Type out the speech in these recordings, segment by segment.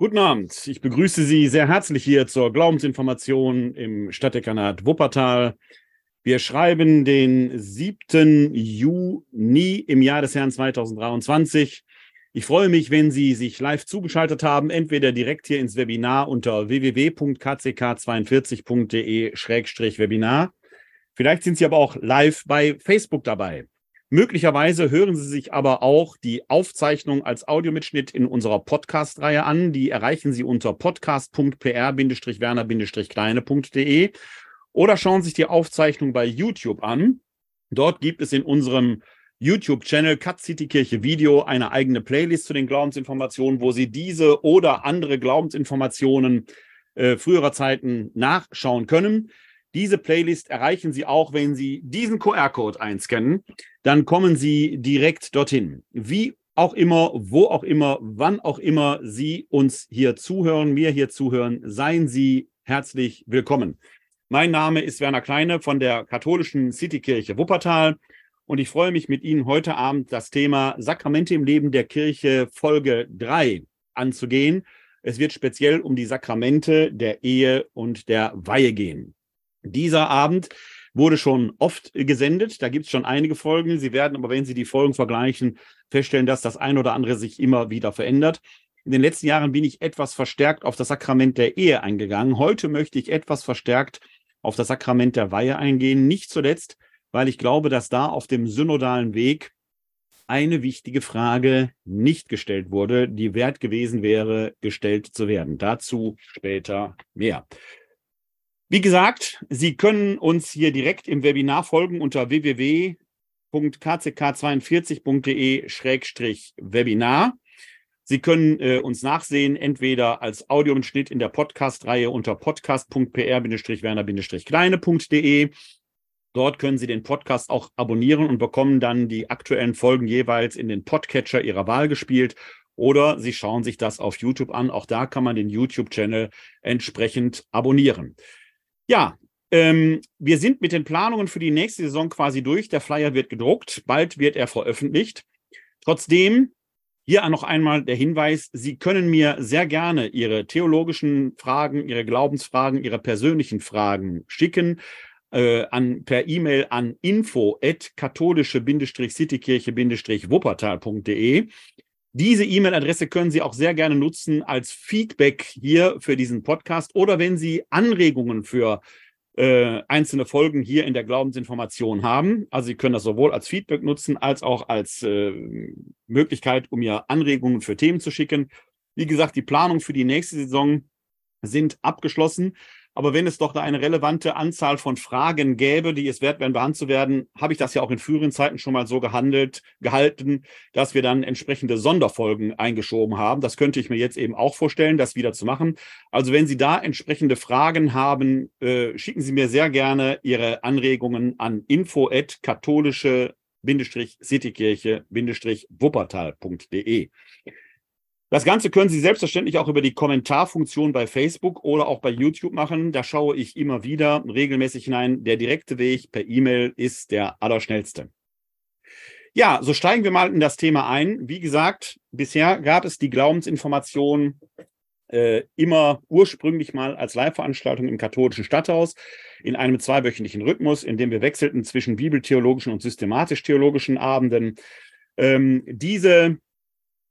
Guten Abend. Ich begrüße Sie sehr herzlich hier zur Glaubensinformation im Stadtdekanat Wuppertal. Wir schreiben den 7. Juni im Jahr des Herrn 2023. Ich freue mich, wenn Sie sich live zugeschaltet haben, entweder direkt hier ins Webinar unter www.kck42.de-webinar. Vielleicht sind Sie aber auch live bei Facebook dabei. Möglicherweise hören Sie sich aber auch die Aufzeichnung als Audiomitschnitt in unserer Podcast-Reihe an. Die erreichen Sie unter podcast.pr-werner-kleine.de oder schauen sich die Aufzeichnung bei YouTube an. Dort gibt es in unserem YouTube-Channel Cut City Kirche Video eine eigene Playlist zu den Glaubensinformationen, wo Sie diese oder andere Glaubensinformationen äh, früherer Zeiten nachschauen können. Diese Playlist erreichen Sie auch, wenn Sie diesen QR-Code einscannen. Dann kommen Sie direkt dorthin. Wie auch immer, wo auch immer, wann auch immer Sie uns hier zuhören, mir hier zuhören, seien Sie herzlich willkommen. Mein Name ist Werner Kleine von der katholischen Citykirche Wuppertal und ich freue mich mit Ihnen heute Abend das Thema Sakramente im Leben der Kirche Folge 3 anzugehen. Es wird speziell um die Sakramente der Ehe und der Weihe gehen. Dieser Abend wurde schon oft gesendet. Da gibt es schon einige Folgen. Sie werden aber, wenn Sie die Folgen vergleichen, feststellen, dass das ein oder andere sich immer wieder verändert. In den letzten Jahren bin ich etwas verstärkt auf das Sakrament der Ehe eingegangen. Heute möchte ich etwas verstärkt auf das Sakrament der Weihe eingehen. Nicht zuletzt, weil ich glaube, dass da auf dem synodalen Weg eine wichtige Frage nicht gestellt wurde, die wert gewesen wäre, gestellt zu werden. Dazu später mehr. Wie gesagt, Sie können uns hier direkt im Webinar folgen unter www.kck42.de-webinar. Sie können äh, uns nachsehen, entweder als Audiomitschnitt in der Podcast-Reihe unter podcast.pr-werner-kleine.de. Dort können Sie den Podcast auch abonnieren und bekommen dann die aktuellen Folgen jeweils in den Podcatcher Ihrer Wahl gespielt. Oder Sie schauen sich das auf YouTube an. Auch da kann man den YouTube-Channel entsprechend abonnieren. Ja, ähm, wir sind mit den Planungen für die nächste Saison quasi durch. Der Flyer wird gedruckt, bald wird er veröffentlicht. Trotzdem, hier noch einmal der Hinweis, Sie können mir sehr gerne Ihre theologischen Fragen, Ihre Glaubensfragen, Ihre persönlichen Fragen schicken. Äh, an, per E-Mail an info at katholische-citykirche-wuppertal.de. Diese E-Mail-Adresse können Sie auch sehr gerne nutzen als Feedback hier für diesen Podcast oder wenn Sie Anregungen für äh, einzelne Folgen hier in der Glaubensinformation haben. Also Sie können das sowohl als Feedback nutzen als auch als äh, Möglichkeit, um mir Anregungen für Themen zu schicken. Wie gesagt, die Planung für die nächste Saison sind abgeschlossen. Aber wenn es doch da eine relevante Anzahl von Fragen gäbe, die es wert wären, behandelt zu werden, habe ich das ja auch in früheren Zeiten schon mal so gehandelt, gehalten, dass wir dann entsprechende Sonderfolgen eingeschoben haben. Das könnte ich mir jetzt eben auch vorstellen, das wieder zu machen. Also wenn Sie da entsprechende Fragen haben, äh, schicken Sie mir sehr gerne Ihre Anregungen an info katholische Citykirche-wuppertal.de. Das Ganze können Sie selbstverständlich auch über die Kommentarfunktion bei Facebook oder auch bei YouTube machen. Da schaue ich immer wieder regelmäßig hinein. Der direkte Weg per E-Mail ist der allerschnellste. Ja, so steigen wir mal in das Thema ein. Wie gesagt, bisher gab es die Glaubensinformation äh, immer ursprünglich mal als Live-Veranstaltung im katholischen Stadthaus in einem zweiwöchentlichen Rhythmus, in dem wir wechselten zwischen bibeltheologischen und systematisch-theologischen Abenden. Ähm, diese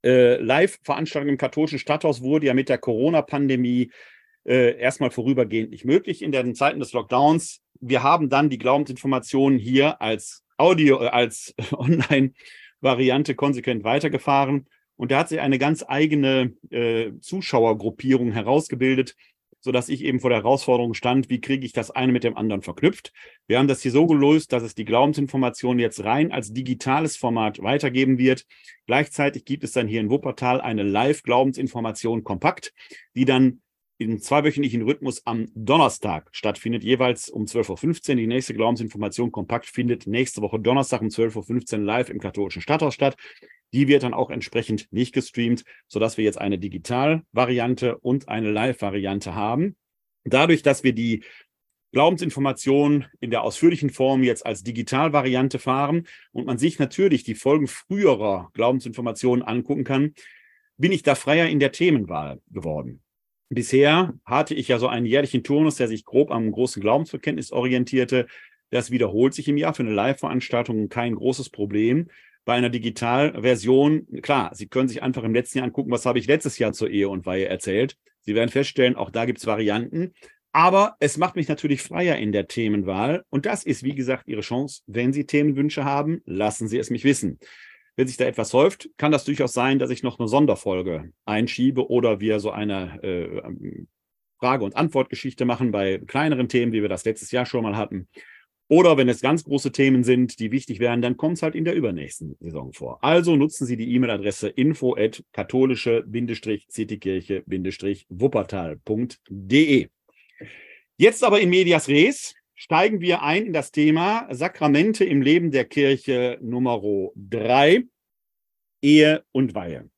äh, Live-Veranstaltung im katholischen Stadthaus wurde ja mit der Corona-Pandemie äh, erstmal vorübergehend nicht möglich in den Zeiten des Lockdowns. Wir haben dann die Glaubensinformationen hier als Audio, äh, als Online-Variante konsequent weitergefahren. Und da hat sich eine ganz eigene äh, Zuschauergruppierung herausgebildet, sodass ich eben vor der Herausforderung stand, wie kriege ich das eine mit dem anderen verknüpft. Wir haben das hier so gelöst, dass es die Glaubensinformation jetzt rein als digitales Format weitergeben wird. Gleichzeitig gibt es dann hier in Wuppertal eine Live-Glaubensinformation kompakt, die dann im zweiwöchentlichen Rhythmus am Donnerstag stattfindet, jeweils um 12.15 Uhr. Die nächste Glaubensinformation kompakt findet nächste Woche Donnerstag um 12.15 Uhr live im katholischen Stadthaus statt. Die wird dann auch entsprechend nicht gestreamt, sodass wir jetzt eine Digital-Variante und eine Live-Variante haben. Dadurch, dass wir die Glaubensinformation in der ausführlichen Form jetzt als Digitalvariante fahren und man sich natürlich die Folgen früherer Glaubensinformationen angucken kann, bin ich da freier in der Themenwahl geworden. Bisher hatte ich ja so einen jährlichen Turnus, der sich grob am großen Glaubensbekenntnis orientierte. Das wiederholt sich im Jahr für eine Live-Veranstaltung kein großes Problem. Bei einer Digitalversion, klar, Sie können sich einfach im letzten Jahr angucken, was habe ich letztes Jahr zur Ehe und Weihe erzählt. Sie werden feststellen, auch da gibt es Varianten. Aber es macht mich natürlich freier in der Themenwahl. Und das ist, wie gesagt, Ihre Chance. Wenn Sie Themenwünsche haben, lassen Sie es mich wissen. Wenn sich da etwas häuft, kann das durchaus sein, dass ich noch eine Sonderfolge einschiebe oder wir so eine äh, Frage- und Antwortgeschichte machen bei kleineren Themen, wie wir das letztes Jahr schon mal hatten. Oder wenn es ganz große Themen sind, die wichtig wären, dann kommt es halt in der übernächsten Saison vor. Also nutzen Sie die E-Mail-Adresse info at katholische-citykirche-wuppertal.de. Jetzt aber in medias res steigen wir ein in das Thema Sakramente im Leben der Kirche Nummer drei, Ehe und Weihe.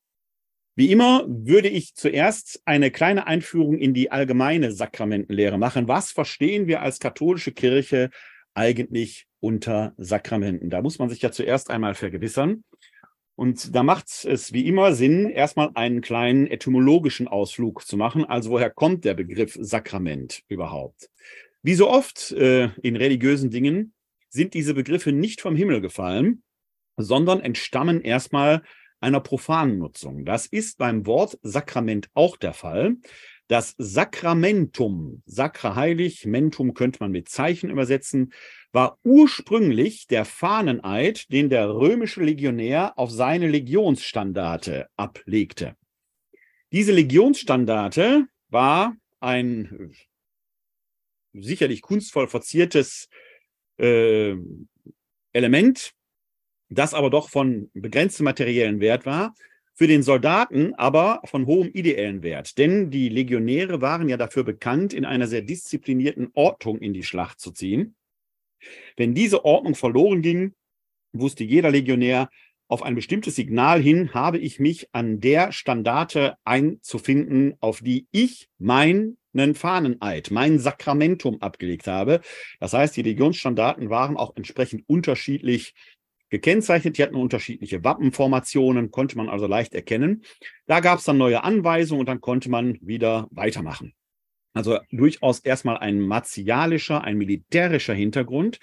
Wie immer würde ich zuerst eine kleine Einführung in die allgemeine Sakramentenlehre machen. Was verstehen wir als katholische Kirche eigentlich unter Sakramenten? Da muss man sich ja zuerst einmal vergewissern. Und da macht es wie immer Sinn, erstmal einen kleinen etymologischen Ausflug zu machen. Also woher kommt der Begriff Sakrament überhaupt? Wie so oft äh, in religiösen Dingen sind diese Begriffe nicht vom Himmel gefallen, sondern entstammen erstmal einer profanen Nutzung. Das ist beim Wort Sakrament auch der Fall. Das Sakramentum, Sakra heilig, Mentum könnte man mit Zeichen übersetzen, war ursprünglich der Fahneneid, den der römische Legionär auf seine Legionsstandarte ablegte. Diese Legionsstandarte war ein sicherlich kunstvoll verziertes äh, Element, das aber doch von begrenztem materiellen Wert war für den Soldaten aber von hohem ideellen Wert, denn die Legionäre waren ja dafür bekannt, in einer sehr disziplinierten Ordnung in die Schlacht zu ziehen. Wenn diese Ordnung verloren ging, wusste jeder Legionär, auf ein bestimmtes Signal hin habe ich mich an der Standarte einzufinden, auf die ich meinen Fahneneid, mein Sakramentum abgelegt habe. Das heißt, die Legionsstandarten waren auch entsprechend unterschiedlich gekennzeichnet. Die hatten unterschiedliche Wappenformationen, konnte man also leicht erkennen. Da gab es dann neue Anweisungen und dann konnte man wieder weitermachen. Also durchaus erstmal ein martialischer, ein militärischer Hintergrund.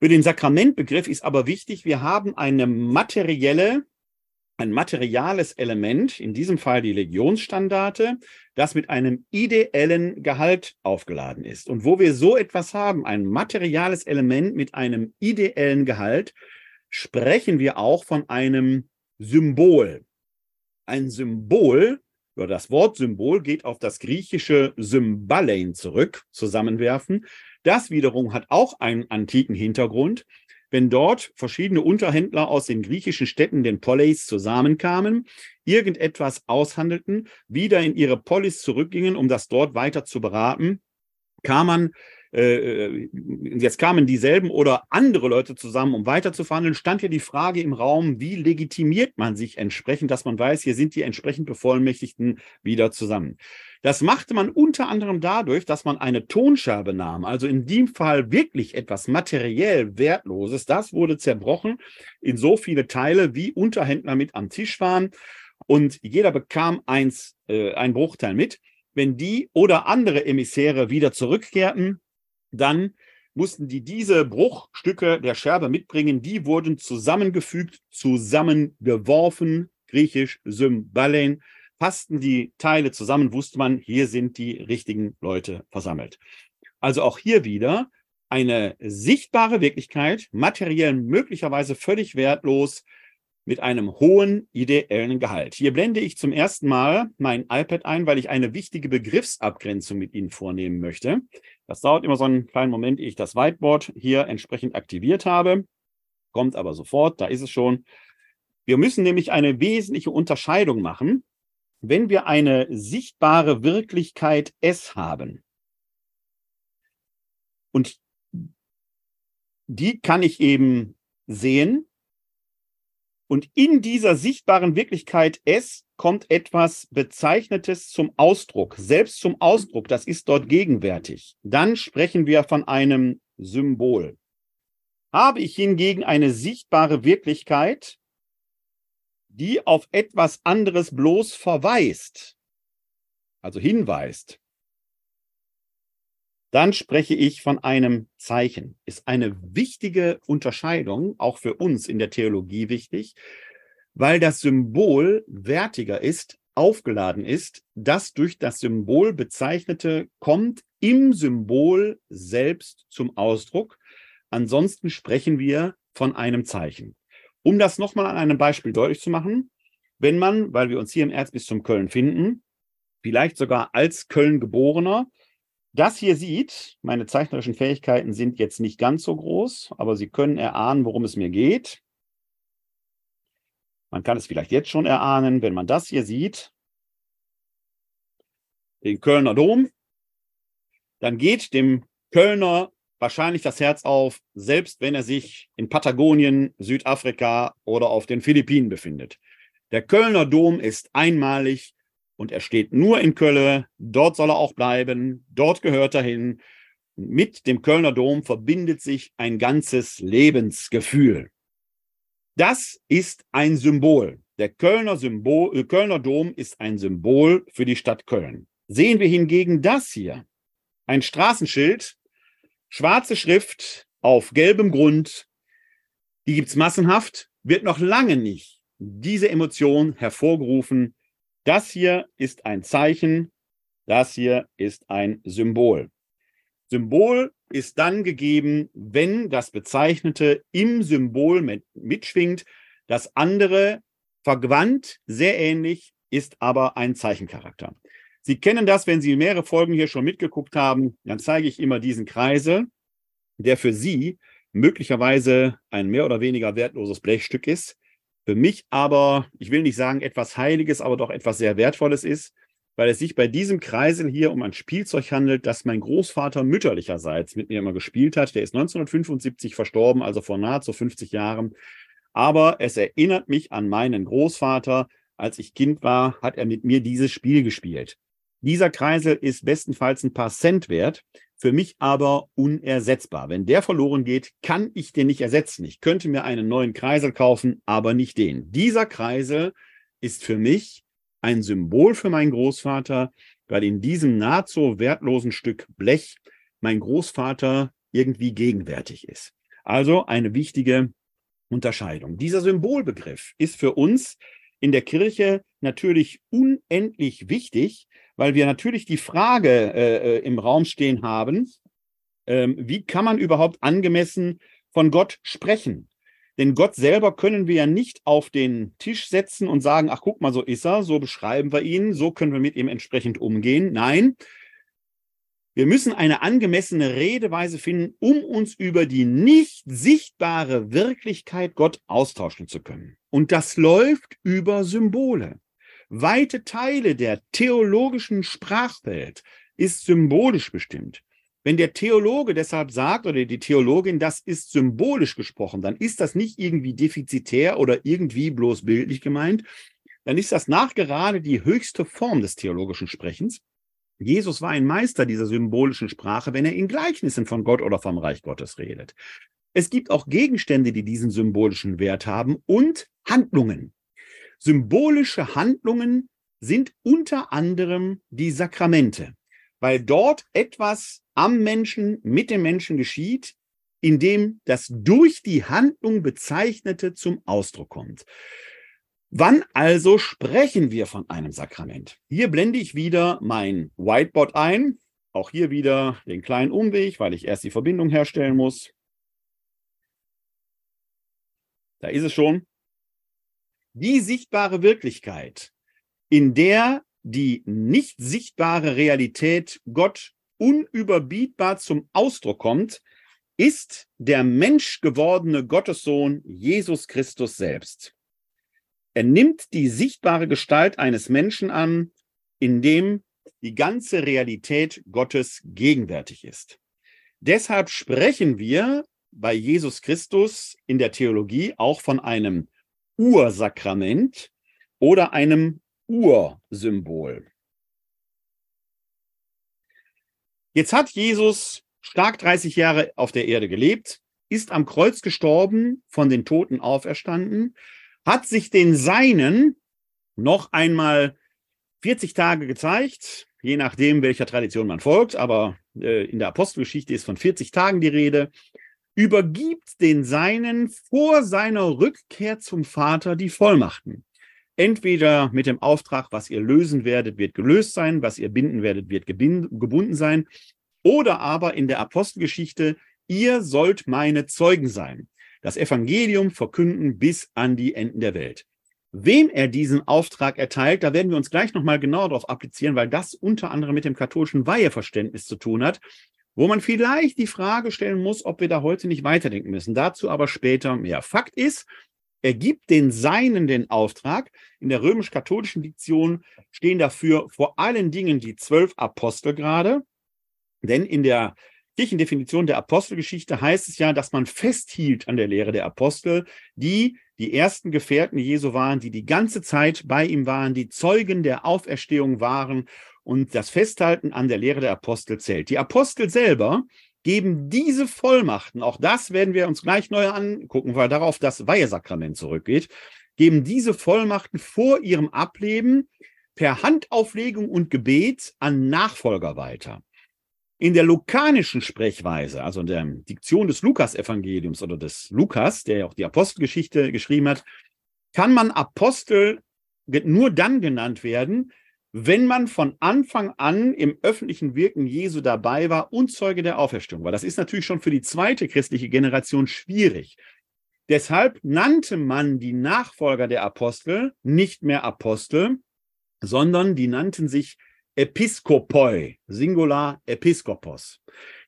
Für den Sakramentbegriff ist aber wichtig, wir haben eine materielle, ein materiales Element, in diesem Fall die Legionsstandarte, das mit einem ideellen Gehalt aufgeladen ist. Und wo wir so etwas haben, ein materiales Element mit einem ideellen Gehalt, sprechen wir auch von einem Symbol. Ein Symbol, oder das Wort Symbol geht auf das griechische Symbalein zurück, zusammenwerfen. Das wiederum hat auch einen antiken Hintergrund. Wenn dort verschiedene Unterhändler aus den griechischen Städten, den Poleis, zusammenkamen, irgendetwas aushandelten, wieder in ihre Polis zurückgingen, um das dort weiter zu beraten, kam man äh, äh, jetzt kamen dieselben oder andere Leute zusammen, um weiter zu verhandeln, stand ja die Frage im Raum, wie legitimiert man sich entsprechend, dass man weiß, hier sind die entsprechend Bevollmächtigten wieder zusammen. Das machte man unter anderem dadurch, dass man eine Tonscherbe nahm, also in dem Fall wirklich etwas materiell Wertloses. Das wurde zerbrochen in so viele Teile, wie Unterhändler mit am Tisch waren. Und jeder bekam eins, äh, ein Bruchteil mit. Wenn die oder andere Emissäre wieder zurückkehrten, dann mussten die diese Bruchstücke der Scherbe mitbringen. Die wurden zusammengefügt, zusammengeworfen, griechisch Symbalen. Passten die Teile zusammen, wusste man, hier sind die richtigen Leute versammelt. Also auch hier wieder eine sichtbare Wirklichkeit, materiell möglicherweise völlig wertlos, mit einem hohen ideellen Gehalt. Hier blende ich zum ersten Mal mein iPad ein, weil ich eine wichtige Begriffsabgrenzung mit Ihnen vornehmen möchte. Das dauert immer so einen kleinen Moment, ehe ich das Whiteboard hier entsprechend aktiviert habe. Kommt aber sofort, da ist es schon. Wir müssen nämlich eine wesentliche Unterscheidung machen, wenn wir eine sichtbare Wirklichkeit S haben. Und die kann ich eben sehen und in dieser sichtbaren Wirklichkeit S kommt etwas Bezeichnetes zum Ausdruck, selbst zum Ausdruck, das ist dort gegenwärtig. Dann sprechen wir von einem Symbol. Habe ich hingegen eine sichtbare Wirklichkeit, die auf etwas anderes bloß verweist, also hinweist, dann spreche ich von einem Zeichen. Ist eine wichtige Unterscheidung, auch für uns in der Theologie wichtig, weil das Symbol wertiger ist, aufgeladen ist. Das durch das Symbol bezeichnete kommt im Symbol selbst zum Ausdruck. Ansonsten sprechen wir von einem Zeichen. Um das nochmal an einem Beispiel deutlich zu machen, wenn man, weil wir uns hier im Erzbistum Köln finden, vielleicht sogar als Köln geborener, das hier sieht, meine zeichnerischen Fähigkeiten sind jetzt nicht ganz so groß, aber Sie können erahnen, worum es mir geht. Man kann es vielleicht jetzt schon erahnen, wenn man das hier sieht, den Kölner Dom, dann geht dem Kölner wahrscheinlich das Herz auf, selbst wenn er sich in Patagonien, Südafrika oder auf den Philippinen befindet. Der Kölner Dom ist einmalig und er steht nur in Köln. Dort soll er auch bleiben. Dort gehört er hin. Mit dem Kölner Dom verbindet sich ein ganzes Lebensgefühl. Das ist ein Symbol. Der Kölner, Symbol, äh, Kölner Dom ist ein Symbol für die Stadt Köln. Sehen wir hingegen das hier, ein Straßenschild, schwarze Schrift auf gelbem Grund, die gibt es massenhaft, wird noch lange nicht diese Emotion hervorgerufen. Das hier ist ein Zeichen, das hier ist ein Symbol. Symbol ist dann gegeben, wenn das Bezeichnete im Symbol mit, mitschwingt. Das andere verwandt, sehr ähnlich, ist aber ein Zeichencharakter. Sie kennen das, wenn Sie mehrere Folgen hier schon mitgeguckt haben, dann zeige ich immer diesen Kreisel, der für Sie möglicherweise ein mehr oder weniger wertloses Blechstück ist, für mich aber, ich will nicht sagen etwas Heiliges, aber doch etwas sehr Wertvolles ist, weil es sich bei diesem Kreisel hier um ein Spielzeug handelt, das mein Großvater mütterlicherseits mit mir immer gespielt hat. Der ist 1975 verstorben, also vor nahezu 50 Jahren. Aber es erinnert mich an meinen Großvater. Als ich Kind war, hat er mit mir dieses Spiel gespielt. Dieser Kreisel ist bestenfalls ein paar Cent wert, für mich aber unersetzbar. Wenn der verloren geht, kann ich den nicht ersetzen. Ich könnte mir einen neuen Kreisel kaufen, aber nicht den. Dieser Kreisel ist für mich ein Symbol für meinen Großvater, weil in diesem nahezu wertlosen Stück Blech mein Großvater irgendwie gegenwärtig ist. Also eine wichtige Unterscheidung. Dieser Symbolbegriff ist für uns in der Kirche natürlich unendlich wichtig, weil wir natürlich die Frage äh, äh, im Raum stehen haben, äh, wie kann man überhaupt angemessen von Gott sprechen? Denn Gott selber können wir ja nicht auf den Tisch setzen und sagen, ach guck mal, so ist er, so beschreiben wir ihn, so können wir mit ihm entsprechend umgehen. Nein, wir müssen eine angemessene Redeweise finden, um uns über die nicht sichtbare Wirklichkeit Gott austauschen zu können. Und das läuft über Symbole. Weite Teile der theologischen Sprachwelt ist symbolisch bestimmt. Wenn der Theologe deshalb sagt oder die Theologin, das ist symbolisch gesprochen, dann ist das nicht irgendwie defizitär oder irgendwie bloß bildlich gemeint, dann ist das nachgerade die höchste Form des theologischen Sprechens. Jesus war ein Meister dieser symbolischen Sprache, wenn er in Gleichnissen von Gott oder vom Reich Gottes redet. Es gibt auch Gegenstände, die diesen symbolischen Wert haben und Handlungen. Symbolische Handlungen sind unter anderem die Sakramente, weil dort etwas am Menschen, mit dem Menschen geschieht, indem das durch die Handlung bezeichnete zum Ausdruck kommt. Wann also sprechen wir von einem Sakrament? Hier blende ich wieder mein Whiteboard ein. Auch hier wieder den kleinen Umweg, weil ich erst die Verbindung herstellen muss. Da ist es schon die sichtbare Wirklichkeit, in der die nicht sichtbare Realität Gott unüberbietbar zum Ausdruck kommt, ist der menschgewordene Gottessohn Jesus Christus selbst. Er nimmt die sichtbare Gestalt eines Menschen an, in dem die ganze Realität Gottes gegenwärtig ist. Deshalb sprechen wir bei Jesus Christus in der Theologie auch von einem Ursakrament oder einem Ursymbol. Jetzt hat Jesus stark 30 Jahre auf der Erde gelebt, ist am Kreuz gestorben, von den Toten auferstanden, hat sich den Seinen noch einmal 40 Tage gezeigt, je nachdem, welcher Tradition man folgt, aber äh, in der Apostelgeschichte ist von 40 Tagen die Rede, übergibt den Seinen vor seiner Rückkehr zum Vater die Vollmachten. Entweder mit dem Auftrag, was ihr lösen werdet, wird gelöst sein, was ihr binden werdet, wird gebunden sein, oder aber in der Apostelgeschichte, ihr sollt meine Zeugen sein, das Evangelium verkünden bis an die Enden der Welt. Wem er diesen Auftrag erteilt, da werden wir uns gleich nochmal genauer darauf applizieren, weil das unter anderem mit dem katholischen Weiheverständnis zu tun hat, wo man vielleicht die Frage stellen muss, ob wir da heute nicht weiterdenken müssen. Dazu aber später mehr. Fakt ist, er gibt den Seinen den Auftrag. In der römisch-katholischen Diktion stehen dafür vor allen Dingen die zwölf Apostel gerade. Denn in der Kirchendefinition der Apostelgeschichte heißt es ja, dass man festhielt an der Lehre der Apostel, die die ersten Gefährten Jesu waren, die die ganze Zeit bei ihm waren, die Zeugen der Auferstehung waren und das Festhalten an der Lehre der Apostel zählt. Die Apostel selber geben diese Vollmachten, auch das werden wir uns gleich neu angucken, weil darauf das Weihesakrament zurückgeht, geben diese Vollmachten vor ihrem Ableben per Handauflegung und Gebet an Nachfolger weiter. In der lukanischen Sprechweise, also in der Diktion des Lukas-Evangeliums oder des Lukas, der ja auch die Apostelgeschichte geschrieben hat, kann man Apostel nur dann genannt werden, wenn man von Anfang an im öffentlichen Wirken Jesu dabei war und Zeuge der Auferstehung war. Das ist natürlich schon für die zweite christliche Generation schwierig. Deshalb nannte man die Nachfolger der Apostel nicht mehr Apostel, sondern die nannten sich Episkopoi, Singular Episkopos.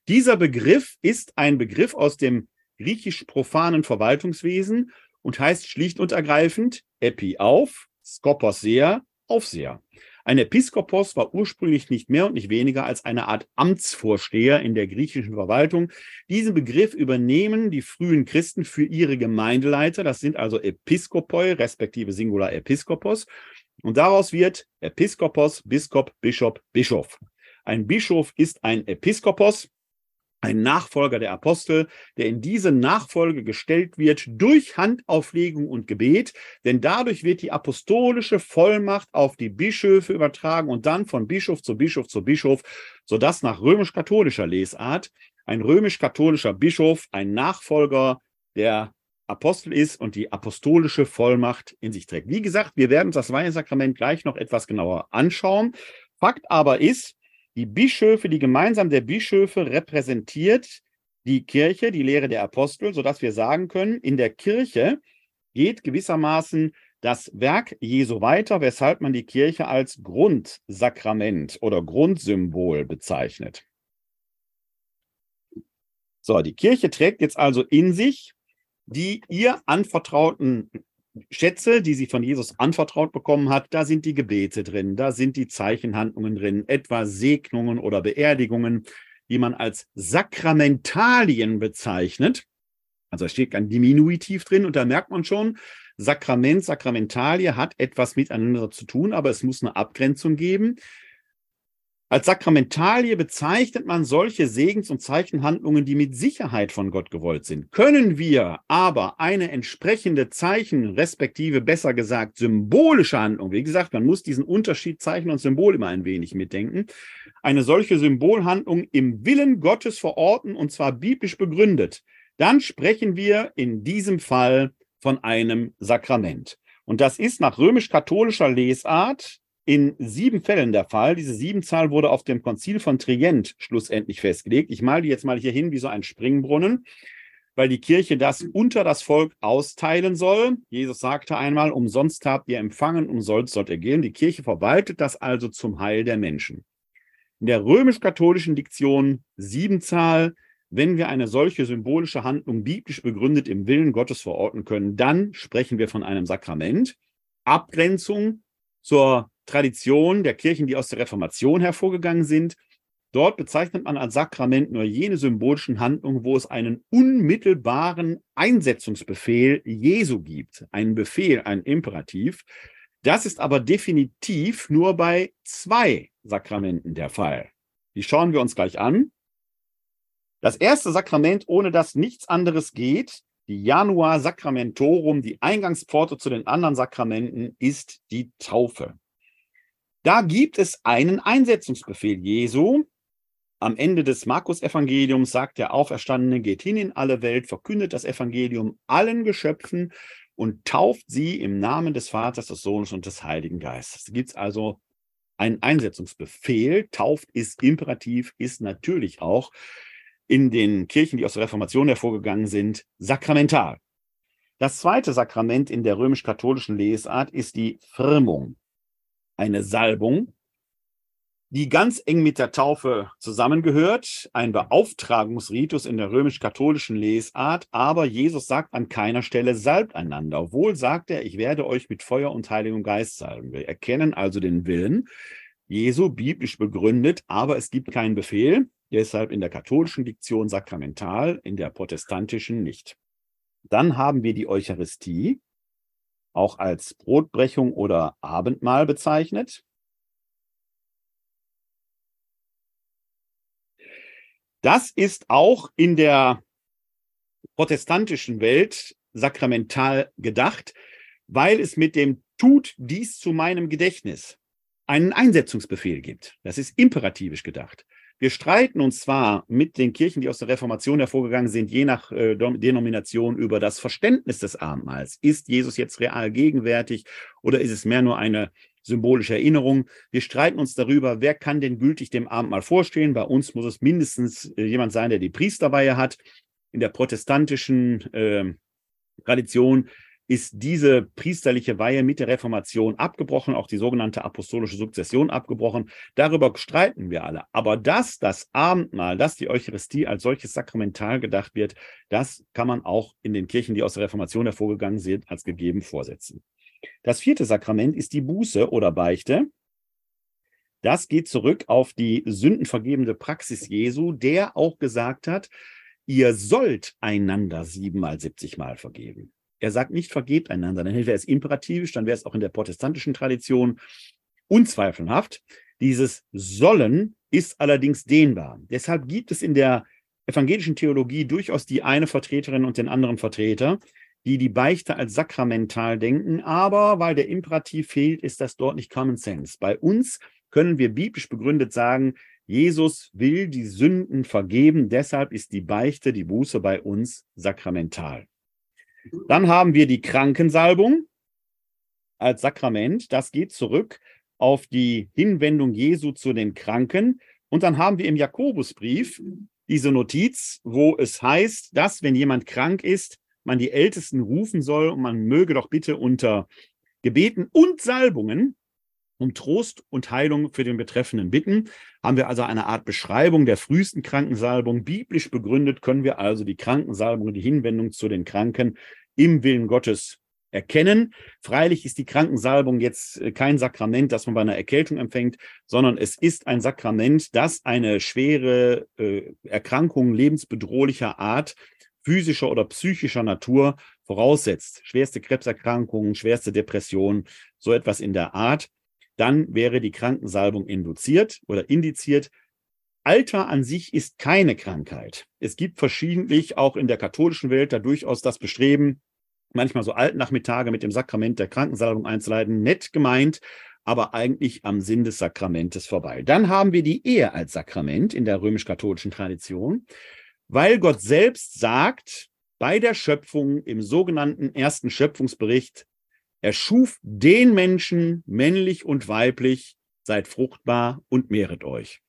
Dieser Begriff ist ein Begriff aus dem griechisch-profanen Verwaltungswesen und heißt schlicht und ergreifend Epi auf, Skopos sehr, Aufseher. Ein Episkopos war ursprünglich nicht mehr und nicht weniger als eine Art Amtsvorsteher in der griechischen Verwaltung. Diesen Begriff übernehmen die frühen Christen für ihre Gemeindeleiter. Das sind also Episkopoi, respektive Singular Episkopos. Und daraus wird Episkopos, Biskop, Bischof, Bischof. Ein Bischof ist ein Episkopos, ein Nachfolger der Apostel, der in diese Nachfolge gestellt wird durch Handauflegung und Gebet, denn dadurch wird die apostolische Vollmacht auf die Bischöfe übertragen und dann von Bischof zu Bischof zu Bischof, sodass nach römisch-katholischer Lesart ein römisch-katholischer Bischof ein Nachfolger der Apostel ist und die apostolische Vollmacht in sich trägt. Wie gesagt, wir werden uns das Weihesakrament gleich noch etwas genauer anschauen. Fakt aber ist, die Bischöfe, die gemeinsam der Bischöfe repräsentiert die Kirche, die Lehre der Apostel, sodass wir sagen können, in der Kirche geht gewissermaßen das Werk Jesu weiter, weshalb man die Kirche als Grundsakrament oder Grundsymbol bezeichnet. So, die Kirche trägt jetzt also in sich die ihr anvertrauten Schätze, die sie von Jesus anvertraut bekommen hat, da sind die Gebete drin, da sind die Zeichenhandlungen drin, etwa Segnungen oder Beerdigungen, die man als Sakramentalien bezeichnet. Also steht ein Diminutiv drin und da merkt man schon, Sakrament, Sakramentalie hat etwas miteinander zu tun, aber es muss eine Abgrenzung geben. Als Sakramentalie bezeichnet man solche Segens- und Zeichenhandlungen, die mit Sicherheit von Gott gewollt sind. Können wir aber eine entsprechende Zeichen, respektive besser gesagt symbolische Handlung, wie gesagt, man muss diesen Unterschied Zeichen und Symbol immer ein wenig mitdenken, eine solche Symbolhandlung im Willen Gottes verorten und zwar biblisch begründet, dann sprechen wir in diesem Fall von einem Sakrament. Und das ist nach römisch-katholischer Lesart in sieben Fällen der Fall. Diese Siebenzahl wurde auf dem Konzil von Trient schlussendlich festgelegt. Ich male die jetzt mal hier hin wie so ein Springbrunnen, weil die Kirche das unter das Volk austeilen soll. Jesus sagte einmal, umsonst habt ihr empfangen, umsonst sollt ihr gehen. Die Kirche verwaltet das also zum Heil der Menschen. In der römisch-katholischen Diktion Siebenzahl, wenn wir eine solche symbolische Handlung biblisch begründet im Willen Gottes verorten können, dann sprechen wir von einem Sakrament. Abgrenzung zur Tradition der Kirchen, die aus der Reformation hervorgegangen sind. Dort bezeichnet man als Sakrament nur jene symbolischen Handlungen, wo es einen unmittelbaren Einsetzungsbefehl Jesu gibt. Einen Befehl, ein Imperativ. Das ist aber definitiv nur bei zwei Sakramenten der Fall. Die schauen wir uns gleich an. Das erste Sakrament, ohne das nichts anderes geht, die Janua Sacramentorum, die Eingangspforte zu den anderen Sakramenten, ist die Taufe. Da gibt es einen Einsetzungsbefehl Jesu. Am Ende des Markus-Evangeliums sagt der Auferstandene, geht hin in alle Welt, verkündet das Evangelium allen Geschöpfen und tauft sie im Namen des Vaters, des Sohnes und des Heiligen Geistes. Da gibt es also einen Einsetzungsbefehl. Tauft ist imperativ, ist natürlich auch in den Kirchen, die aus der Reformation hervorgegangen sind, sakramental. Das zweite Sakrament in der römisch-katholischen Lesart ist die Firmung eine Salbung, die ganz eng mit der Taufe zusammengehört, ein Beauftragungsritus in der römisch-katholischen Lesart, aber Jesus sagt an keiner Stelle salbt einander. Wohl sagt er, ich werde euch mit Feuer und Heiligem Geist salben. Wir erkennen also den Willen Jesu biblisch begründet, aber es gibt keinen Befehl, deshalb in der katholischen Diktion sakramental, in der protestantischen nicht. Dann haben wir die Eucharistie, auch als Brotbrechung oder Abendmahl bezeichnet. Das ist auch in der protestantischen Welt sakramental gedacht, weil es mit dem Tut dies zu meinem Gedächtnis einen Einsetzungsbefehl gibt. Das ist imperativisch gedacht. Wir streiten uns zwar mit den Kirchen, die aus der Reformation hervorgegangen sind, je nach äh, Denomination über das Verständnis des Abendmahls. Ist Jesus jetzt real gegenwärtig oder ist es mehr nur eine symbolische Erinnerung? Wir streiten uns darüber, wer kann denn gültig dem Abendmahl vorstehen. Bei uns muss es mindestens äh, jemand sein, der die Priesterweihe hat. In der protestantischen äh, Tradition ist diese priesterliche Weihe mit der Reformation abgebrochen, auch die sogenannte apostolische Sukzession abgebrochen. Darüber streiten wir alle. Aber dass das Abendmahl, dass die Eucharistie als solches sakramental gedacht wird, das kann man auch in den Kirchen, die aus der Reformation hervorgegangen sind, als gegeben vorsetzen. Das vierte Sakrament ist die Buße oder Beichte. Das geht zurück auf die sündenvergebende Praxis Jesu, der auch gesagt hat, ihr sollt einander siebenmal, siebzigmal vergeben. Er sagt nicht, vergebt einander. Dann wäre es imperativisch, dann wäre es auch in der protestantischen Tradition unzweifelhaft. Dieses Sollen ist allerdings dehnbar. Deshalb gibt es in der evangelischen Theologie durchaus die eine Vertreterin und den anderen Vertreter, die die Beichte als sakramental denken, aber weil der Imperativ fehlt, ist das dort nicht Common Sense. Bei uns können wir biblisch begründet sagen, Jesus will die Sünden vergeben, deshalb ist die Beichte, die Buße bei uns sakramental. Dann haben wir die Krankensalbung als Sakrament. Das geht zurück auf die Hinwendung Jesu zu den Kranken. Und dann haben wir im Jakobusbrief diese Notiz, wo es heißt, dass, wenn jemand krank ist, man die Ältesten rufen soll und man möge doch bitte unter Gebeten und Salbungen um Trost und Heilung für den Betreffenden bitten. Haben wir also eine Art Beschreibung der frühesten Krankensalbung. Biblisch begründet können wir also die Krankensalbung, die Hinwendung zu den Kranken im Willen Gottes erkennen. Freilich ist die Krankensalbung jetzt äh, kein Sakrament, das man bei einer Erkältung empfängt, sondern es ist ein Sakrament, das eine schwere äh, Erkrankung lebensbedrohlicher Art, physischer oder psychischer Natur voraussetzt. Schwerste Krebserkrankungen, schwerste Depressionen, so etwas in der Art dann wäre die Krankensalbung induziert oder indiziert. Alter an sich ist keine Krankheit. Es gibt verschiedentlich auch in der katholischen Welt da durchaus das Bestreben, manchmal so Altnachmittage mit dem Sakrament der Krankensalbung einzuleiten. Nett gemeint, aber eigentlich am Sinn des Sakramentes vorbei. Dann haben wir die Ehe als Sakrament in der römisch-katholischen Tradition, weil Gott selbst sagt, bei der Schöpfung im sogenannten ersten Schöpfungsbericht, er schuf den Menschen, männlich und weiblich, seid fruchtbar und mehret euch.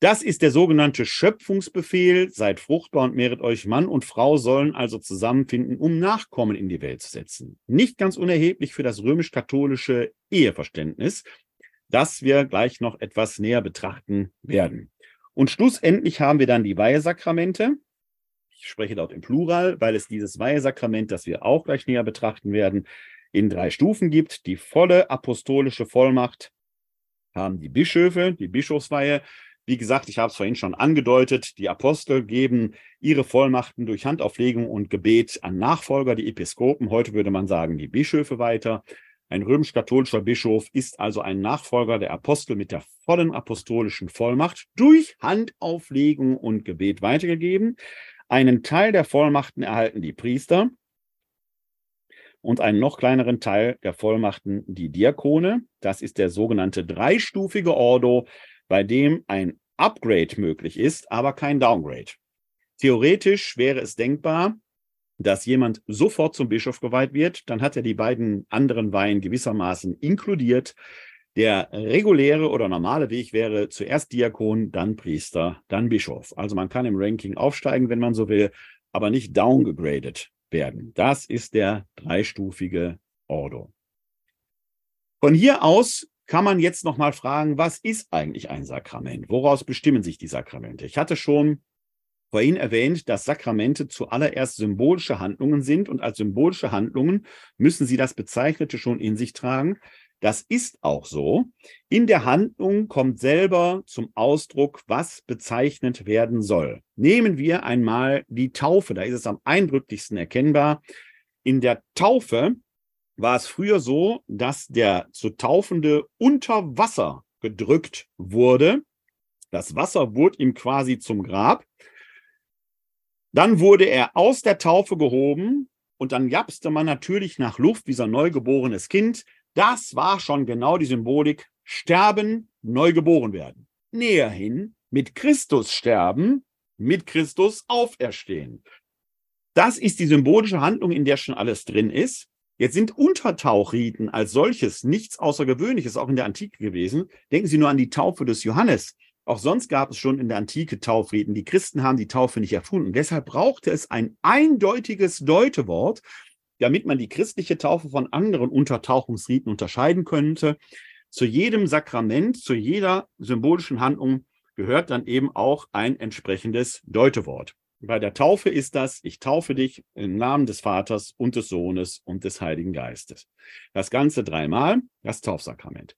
Das ist der sogenannte Schöpfungsbefehl, seid fruchtbar und mehret euch. Mann und Frau sollen also zusammenfinden, um Nachkommen in die Welt zu setzen. Nicht ganz unerheblich für das römisch-katholische Eheverständnis, das wir gleich noch etwas näher betrachten werden. Und schlussendlich haben wir dann die Weihesakramente. Ich spreche dort im Plural, weil es dieses Weihesakrament, das wir auch gleich näher betrachten werden, in drei Stufen gibt. Die volle apostolische Vollmacht haben die Bischöfe, die Bischofsweihe. Wie gesagt, ich habe es vorhin schon angedeutet, die Apostel geben ihre Vollmachten durch Handauflegung und Gebet an Nachfolger, die Episkopen, heute würde man sagen die Bischöfe weiter. Ein römisch-katholischer Bischof ist also ein Nachfolger der Apostel mit der vollen apostolischen Vollmacht durch Handauflegung und Gebet weitergegeben. Einen Teil der Vollmachten erhalten die Priester und einen noch kleineren Teil der Vollmachten die Diakone. Das ist der sogenannte dreistufige Ordo, bei dem ein Upgrade möglich ist, aber kein Downgrade. Theoretisch wäre es denkbar, dass jemand sofort zum Bischof geweiht wird, dann hat er die beiden anderen Weihen gewissermaßen inkludiert. Der reguläre oder normale Weg wäre zuerst Diakon, dann Priester, dann Bischof. Also man kann im Ranking aufsteigen, wenn man so will, aber nicht downgegradet werden. Das ist der dreistufige Ordo. Von hier aus kann man jetzt noch mal fragen, was ist eigentlich ein Sakrament? Woraus bestimmen sich die Sakramente? Ich hatte schon vorhin erwähnt, dass Sakramente zuallererst symbolische Handlungen sind und als symbolische Handlungen müssen sie das Bezeichnete schon in sich tragen. Das ist auch so. In der Handlung kommt selber zum Ausdruck, was bezeichnet werden soll. Nehmen wir einmal die Taufe, da ist es am eindrücklichsten erkennbar. In der Taufe war es früher so, dass der zu Taufende unter Wasser gedrückt wurde. Das Wasser wurde ihm quasi zum Grab. Dann wurde er aus der Taufe gehoben und dann japste man natürlich nach Luft wie so ein neugeborenes Kind. Das war schon genau die Symbolik. Sterben, neu geboren werden. Näher hin, mit Christus sterben, mit Christus auferstehen. Das ist die symbolische Handlung, in der schon alles drin ist. Jetzt sind Untertauchriten als solches nichts Außergewöhnliches, auch in der Antike gewesen. Denken Sie nur an die Taufe des Johannes. Auch sonst gab es schon in der Antike Taufriten. Die Christen haben die Taufe nicht erfunden. Deshalb brauchte es ein eindeutiges Deutewort, damit man die christliche Taufe von anderen Untertauchungsriten unterscheiden könnte. Zu jedem Sakrament, zu jeder symbolischen Handlung gehört dann eben auch ein entsprechendes Deutewort. Bei der Taufe ist das, ich taufe dich im Namen des Vaters und des Sohnes und des Heiligen Geistes. Das Ganze dreimal, das Taufsakrament.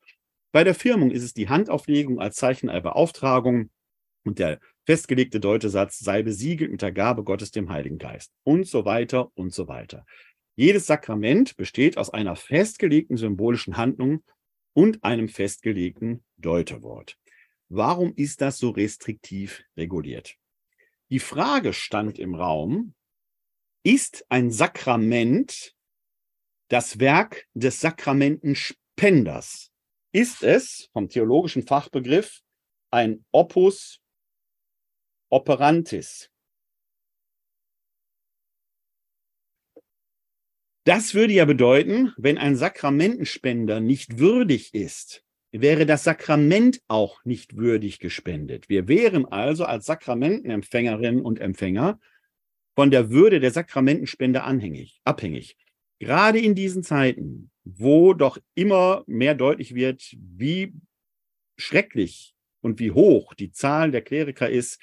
Bei der Firmung ist es die Handauflegung als Zeichen einer Beauftragung und der festgelegte Deutesatz sei besiegelt mit der Gabe Gottes dem Heiligen Geist und so weiter und so weiter. Jedes Sakrament besteht aus einer festgelegten symbolischen Handlung und einem festgelegten Deutewort. Warum ist das so restriktiv reguliert? Die Frage stand im Raum, ist ein Sakrament das Werk des Sakramentenspenders? ist es vom theologischen Fachbegriff ein Opus operantis. Das würde ja bedeuten, wenn ein Sakramentenspender nicht würdig ist, wäre das Sakrament auch nicht würdig gespendet. Wir wären also als Sakramentenempfängerinnen und Empfänger von der Würde der Sakramentenspender anhängig, abhängig. Gerade in diesen Zeiten, wo doch immer mehr deutlich wird, wie schrecklich und wie hoch die Zahl der Kleriker ist,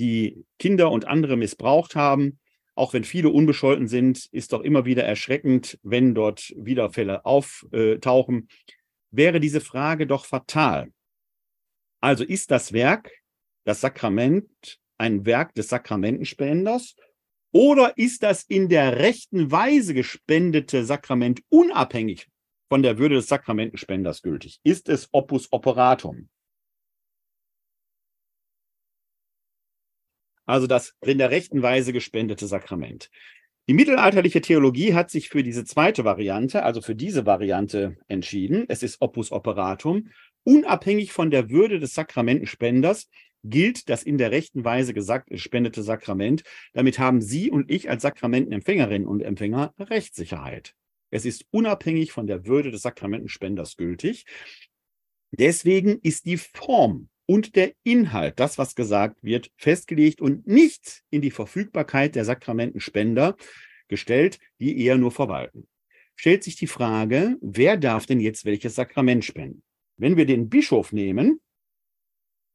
die Kinder und andere missbraucht haben. Auch wenn viele unbescholten sind, ist doch immer wieder erschreckend, wenn dort Widerfälle auftauchen. Wäre diese Frage doch fatal. Also ist das Werk, das Sakrament, ein Werk des Sakramentenspenders oder ist das in der rechten Weise gespendete Sakrament unabhängig von der Würde des Sakramentenspenders gültig? Ist es opus operatum? Also das in der rechten Weise gespendete Sakrament. Die mittelalterliche Theologie hat sich für diese zweite Variante, also für diese Variante entschieden. Es ist opus operatum, unabhängig von der Würde des Sakramentenspenders, gilt das in der rechten Weise gespendete Sakrament. Damit haben Sie und ich als Sakramentenempfängerinnen und Empfänger Rechtssicherheit. Es ist unabhängig von der Würde des Sakramentenspenders gültig. Deswegen ist die Form und der Inhalt, das, was gesagt wird, festgelegt und nicht in die Verfügbarkeit der Sakramentenspender gestellt, die eher nur verwalten. Stellt sich die Frage, wer darf denn jetzt welches Sakrament spenden? Wenn wir den Bischof nehmen,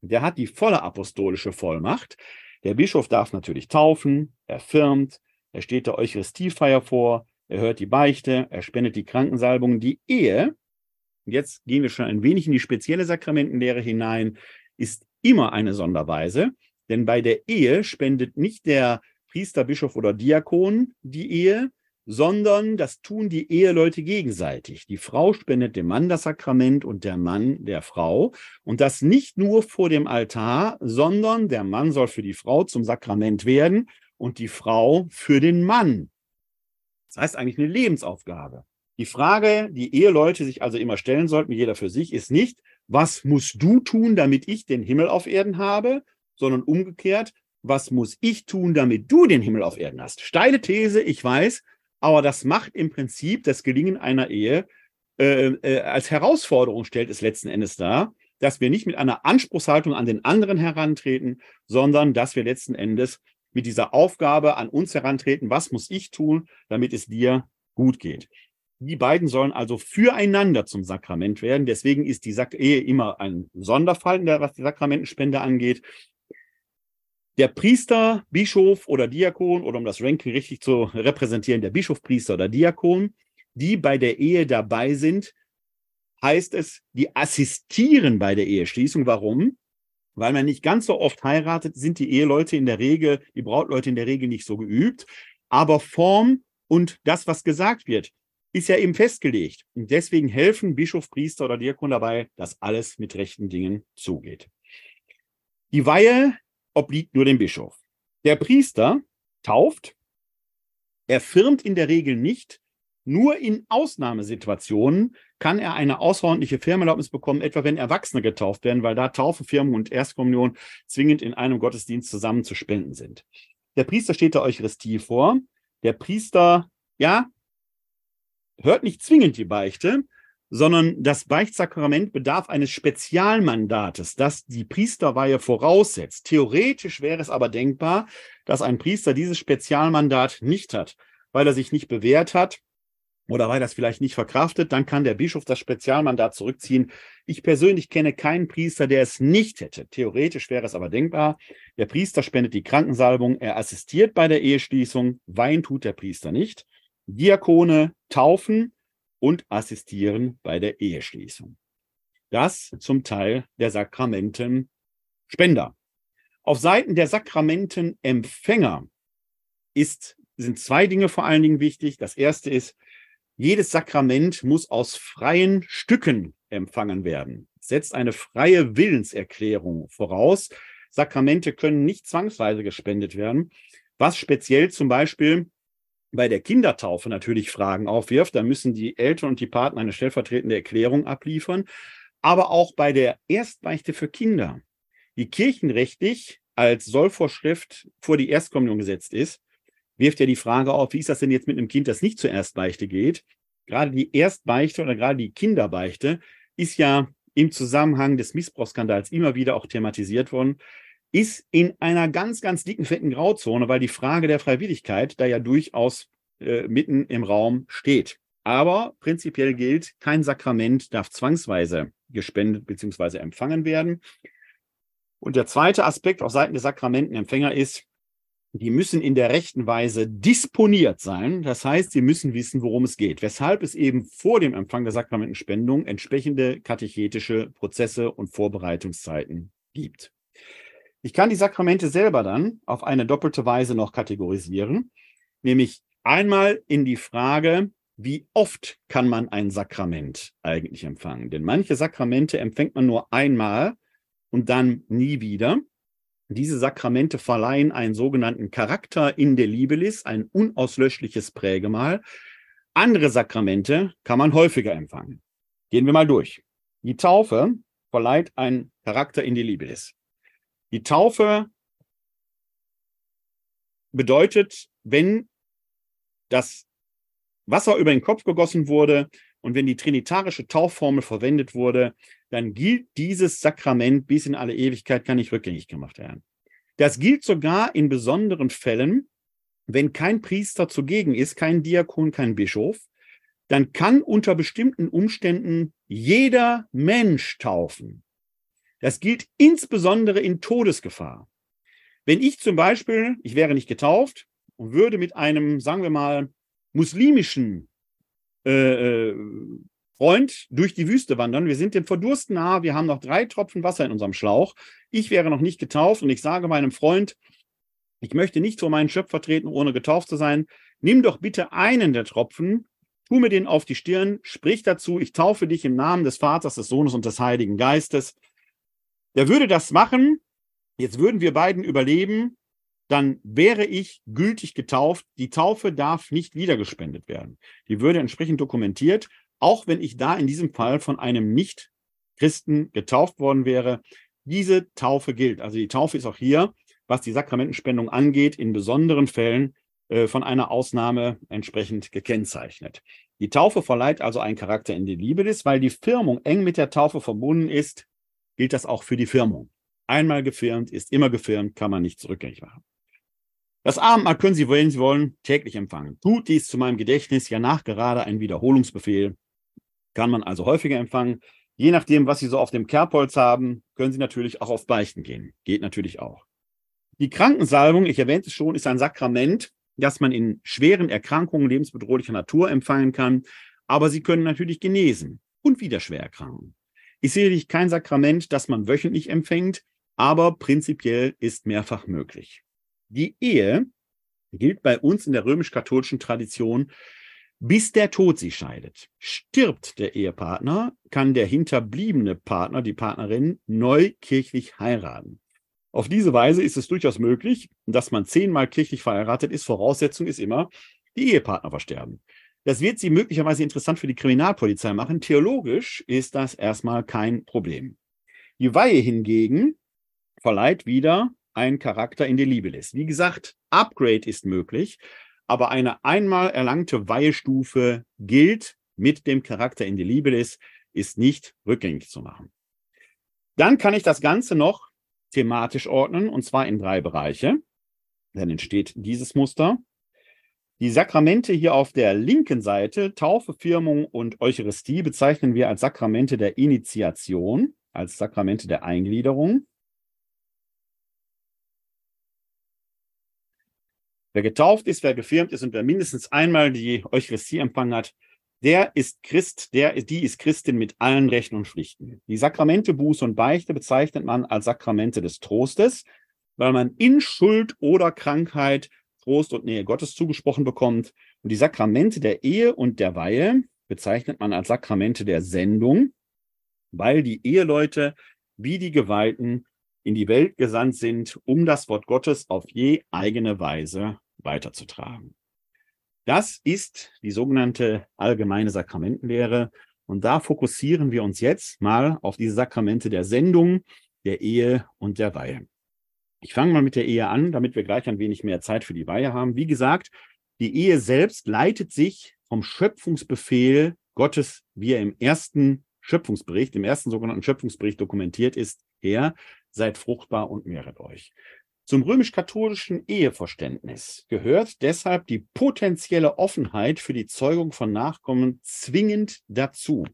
der hat die volle apostolische Vollmacht. Der Bischof darf natürlich taufen, er firmt, er steht der Eucharistiefeier vor, er hört die Beichte, er spendet die Krankensalbung. Die Ehe, jetzt gehen wir schon ein wenig in die spezielle Sakramentenlehre hinein, ist immer eine Sonderweise, denn bei der Ehe spendet nicht der Priester, Bischof oder Diakon die Ehe, sondern das tun die Eheleute gegenseitig. Die Frau spendet dem Mann das Sakrament und der Mann der Frau. Und das nicht nur vor dem Altar, sondern der Mann soll für die Frau zum Sakrament werden und die Frau für den Mann. Das heißt eigentlich eine Lebensaufgabe. Die Frage, die Eheleute sich also immer stellen sollten, jeder für sich, ist nicht, was musst du tun, damit ich den Himmel auf Erden habe, sondern umgekehrt, was muss ich tun, damit du den Himmel auf Erden hast? Steile These, ich weiß, aber das macht im Prinzip das Gelingen einer Ehe äh, äh, als Herausforderung, stellt es letzten Endes dar, dass wir nicht mit einer Anspruchshaltung an den anderen herantreten, sondern dass wir letzten Endes mit dieser Aufgabe an uns herantreten, was muss ich tun, damit es dir gut geht. Die beiden sollen also füreinander zum Sakrament werden. Deswegen ist die Ehe immer ein Sonderfall, was die Sakramentenspende angeht. Der Priester, Bischof oder Diakon, oder um das Ranking richtig zu repräsentieren, der Bischof, Priester oder Diakon, die bei der Ehe dabei sind, heißt es, die assistieren bei der Eheschließung. Warum? Weil man nicht ganz so oft heiratet, sind die Eheleute in der Regel, die Brautleute in der Regel nicht so geübt. Aber Form und das, was gesagt wird, ist ja eben festgelegt. Und deswegen helfen Bischof, Priester oder Diakon dabei, dass alles mit rechten Dingen zugeht. Die Weihe obliegt nur dem Bischof. Der Priester tauft, er firmt in der Regel nicht, nur in Ausnahmesituationen kann er eine außerordentliche Firmerlaubnis bekommen, etwa wenn Erwachsene getauft werden, weil da Taufe, Firmung und Erstkommunion zwingend in einem Gottesdienst zusammen zu spenden sind. Der Priester steht der Eucharistie vor. Der Priester, ja, hört nicht zwingend die Beichte, sondern das Beichtsakrament bedarf eines Spezialmandates, das die Priesterweihe voraussetzt. Theoretisch wäre es aber denkbar, dass ein Priester dieses Spezialmandat nicht hat, weil er sich nicht bewährt hat oder weil er es vielleicht nicht verkraftet, dann kann der Bischof das Spezialmandat zurückziehen. Ich persönlich kenne keinen Priester, der es nicht hätte. Theoretisch wäre es aber denkbar. Der Priester spendet die Krankensalbung, er assistiert bei der Eheschließung, Wein tut der Priester nicht. Diakone taufen, und assistieren bei der Eheschließung. Das zum Teil der Sakramentenspender. Auf Seiten der Sakramentenempfänger ist, sind zwei Dinge vor allen Dingen wichtig. Das erste ist, jedes Sakrament muss aus freien Stücken empfangen werden. Setzt eine freie Willenserklärung voraus. Sakramente können nicht zwangsweise gespendet werden, was speziell zum Beispiel bei der Kindertaufe natürlich Fragen aufwirft. Da müssen die Eltern und die Partner eine stellvertretende Erklärung abliefern. Aber auch bei der Erstbeichte für Kinder, die kirchenrechtlich als Sollvorschrift vor die Erstkommunion gesetzt ist, wirft ja die Frage auf, wie ist das denn jetzt mit einem Kind, das nicht zur Erstbeichte geht? Gerade die Erstbeichte oder gerade die Kinderbeichte ist ja im Zusammenhang des Missbrauchsskandals immer wieder auch thematisiert worden ist in einer ganz, ganz dicken, fetten Grauzone, weil die Frage der Freiwilligkeit da ja durchaus äh, mitten im Raum steht. Aber prinzipiell gilt, kein Sakrament darf zwangsweise gespendet bzw. empfangen werden. Und der zweite Aspekt auf Seiten der Sakramentenempfänger ist, die müssen in der rechten Weise disponiert sein. Das heißt, sie müssen wissen, worum es geht. Weshalb es eben vor dem Empfang der Sakramentenspendung entsprechende katechetische Prozesse und Vorbereitungszeiten gibt. Ich kann die Sakramente selber dann auf eine doppelte Weise noch kategorisieren, nämlich einmal in die Frage, wie oft kann man ein Sakrament eigentlich empfangen? Denn manche Sakramente empfängt man nur einmal und dann nie wieder. Diese Sakramente verleihen einen sogenannten Charakter in der Libelis, ein unauslöschliches Prägemal. Andere Sakramente kann man häufiger empfangen. Gehen wir mal durch. Die Taufe verleiht einen Charakter in die Libelis. Die Taufe bedeutet, wenn das Wasser über den Kopf gegossen wurde und wenn die trinitarische Taufformel verwendet wurde, dann gilt dieses Sakrament bis in alle Ewigkeit, kann nicht rückgängig gemacht werden. Das gilt sogar in besonderen Fällen, wenn kein Priester zugegen ist, kein Diakon, kein Bischof, dann kann unter bestimmten Umständen jeder Mensch taufen. Das gilt insbesondere in Todesgefahr. Wenn ich zum Beispiel, ich wäre nicht getauft und würde mit einem, sagen wir mal, muslimischen äh, äh, Freund durch die Wüste wandern. Wir sind dem Verdursten nahe, wir haben noch drei Tropfen Wasser in unserem Schlauch. Ich wäre noch nicht getauft und ich sage meinem Freund, ich möchte nicht vor meinen Schöpfer treten, ohne getauft zu sein. nimm doch bitte einen der Tropfen, tu mir den auf die Stirn, sprich dazu, ich taufe dich im Namen des Vaters, des Sohnes und des Heiligen Geistes. Der würde das machen, jetzt würden wir beiden überleben, dann wäre ich gültig getauft. Die Taufe darf nicht wiedergespendet werden. Die würde entsprechend dokumentiert, auch wenn ich da in diesem Fall von einem Nicht-Christen getauft worden wäre. Diese Taufe gilt. Also die Taufe ist auch hier, was die Sakramentenspendung angeht, in besonderen Fällen äh, von einer Ausnahme entsprechend gekennzeichnet. Die Taufe verleiht also einen Charakter in die Liebe, weil die Firmung eng mit der Taufe verbunden ist, gilt das auch für die Firmung. Einmal gefirmt ist immer gefirmt, kann man nicht zurückgängig machen. Das Abendmahl können Sie, wenn Sie wollen, täglich empfangen. Tut dies zu meinem Gedächtnis, ja nachgerade ein Wiederholungsbefehl. Kann man also häufiger empfangen. Je nachdem, was Sie so auf dem Kerbholz haben, können Sie natürlich auch auf Beichten gehen. Geht natürlich auch. Die Krankensalbung, ich erwähnte es schon, ist ein Sakrament, das man in schweren Erkrankungen lebensbedrohlicher Natur empfangen kann. Aber sie können natürlich genesen und wieder schwer erkranken. Ist sicherlich kein Sakrament, das man wöchentlich empfängt, aber prinzipiell ist mehrfach möglich. Die Ehe gilt bei uns in der römisch-katholischen Tradition, bis der Tod sie scheidet. Stirbt der Ehepartner, kann der hinterbliebene Partner, die Partnerin, neu kirchlich heiraten. Auf diese Weise ist es durchaus möglich, dass man zehnmal kirchlich verheiratet ist. Voraussetzung ist immer, die Ehepartner versterben. Das wird sie möglicherweise interessant für die Kriminalpolizei machen. Theologisch ist das erstmal kein Problem. Die Weihe hingegen verleiht wieder ein Charakter in der Liebe lässt. Wie gesagt, Upgrade ist möglich, aber eine einmal erlangte Weihestufe gilt mit dem Charakter in der Liebe lässt, ist nicht rückgängig zu machen. Dann kann ich das Ganze noch thematisch ordnen, und zwar in drei Bereiche. Dann entsteht dieses Muster. Die Sakramente hier auf der linken Seite, Taufe, Firmung und Eucharistie, bezeichnen wir als Sakramente der Initiation, als Sakramente der Eingliederung. Wer getauft ist, wer gefirmt ist und wer mindestens einmal die Eucharistie empfangen hat, der ist Christ, der, die ist Christin mit allen Rechten und Pflichten. Die Sakramente Buße und Beichte bezeichnet man als Sakramente des Trostes, weil man in Schuld oder Krankheit Trost und Nähe Gottes zugesprochen bekommt. Und die Sakramente der Ehe und der Weihe bezeichnet man als Sakramente der Sendung, weil die Eheleute wie die Geweihten in die Welt gesandt sind, um das Wort Gottes auf je eigene Weise weiterzutragen. Das ist die sogenannte allgemeine Sakramentenlehre. Und da fokussieren wir uns jetzt mal auf diese Sakramente der Sendung, der Ehe und der Weihe. Ich fange mal mit der Ehe an, damit wir gleich ein wenig mehr Zeit für die Weihe haben. Wie gesagt, die Ehe selbst leitet sich vom Schöpfungsbefehl Gottes, wie er im ersten Schöpfungsbericht, im ersten sogenannten Schöpfungsbericht dokumentiert ist, her. Seid fruchtbar und mehret euch. Zum römisch-katholischen Eheverständnis gehört deshalb die potenzielle Offenheit für die Zeugung von Nachkommen zwingend dazu.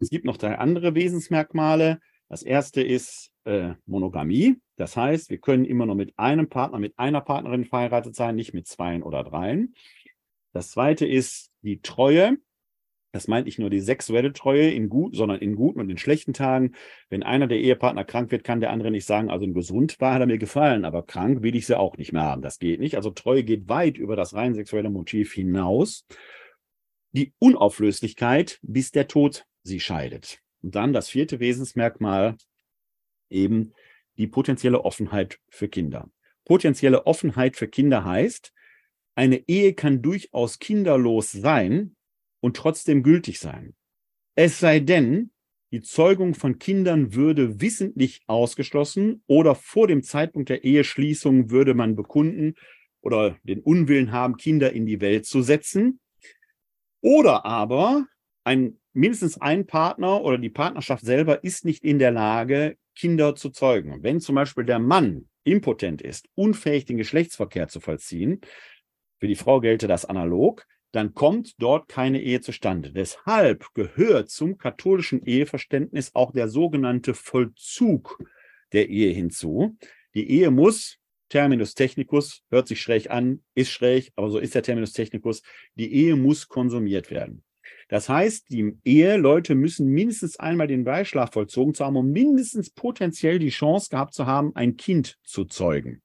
Es gibt noch drei andere Wesensmerkmale. Das erste ist äh, Monogamie. Das heißt, wir können immer nur mit einem Partner, mit einer Partnerin verheiratet sein, nicht mit zweien oder dreien. Das zweite ist die Treue. Das meint nicht nur die sexuelle Treue in gut, sondern in guten und in schlechten Tagen. Wenn einer der Ehepartner krank wird, kann der andere nicht sagen, also gesund war, hat er mir gefallen, aber krank will ich sie auch nicht mehr haben. Das geht nicht. Also Treue geht weit über das rein sexuelle Motiv hinaus. Die Unauflöslichkeit, bis der Tod sie scheidet. Und dann das vierte Wesensmerkmal, eben die potenzielle Offenheit für Kinder. Potenzielle Offenheit für Kinder heißt, eine Ehe kann durchaus kinderlos sein, und trotzdem gültig sein. Es sei denn, die Zeugung von Kindern würde wissentlich ausgeschlossen oder vor dem Zeitpunkt der Eheschließung würde man bekunden oder den Unwillen haben, Kinder in die Welt zu setzen. Oder aber ein, mindestens ein Partner oder die Partnerschaft selber ist nicht in der Lage, Kinder zu zeugen. Wenn zum Beispiel der Mann impotent ist, unfähig, den Geschlechtsverkehr zu vollziehen, für die Frau gelte das analog, dann kommt dort keine Ehe zustande. Deshalb gehört zum katholischen Eheverständnis auch der sogenannte Vollzug der Ehe hinzu. Die Ehe muss, Terminus technicus, hört sich schräg an, ist schräg, aber so ist der Terminus technicus, die Ehe muss konsumiert werden. Das heißt, die Eheleute müssen mindestens einmal den Beischlaf vollzogen zu haben, um mindestens potenziell die Chance gehabt zu haben, ein Kind zu zeugen.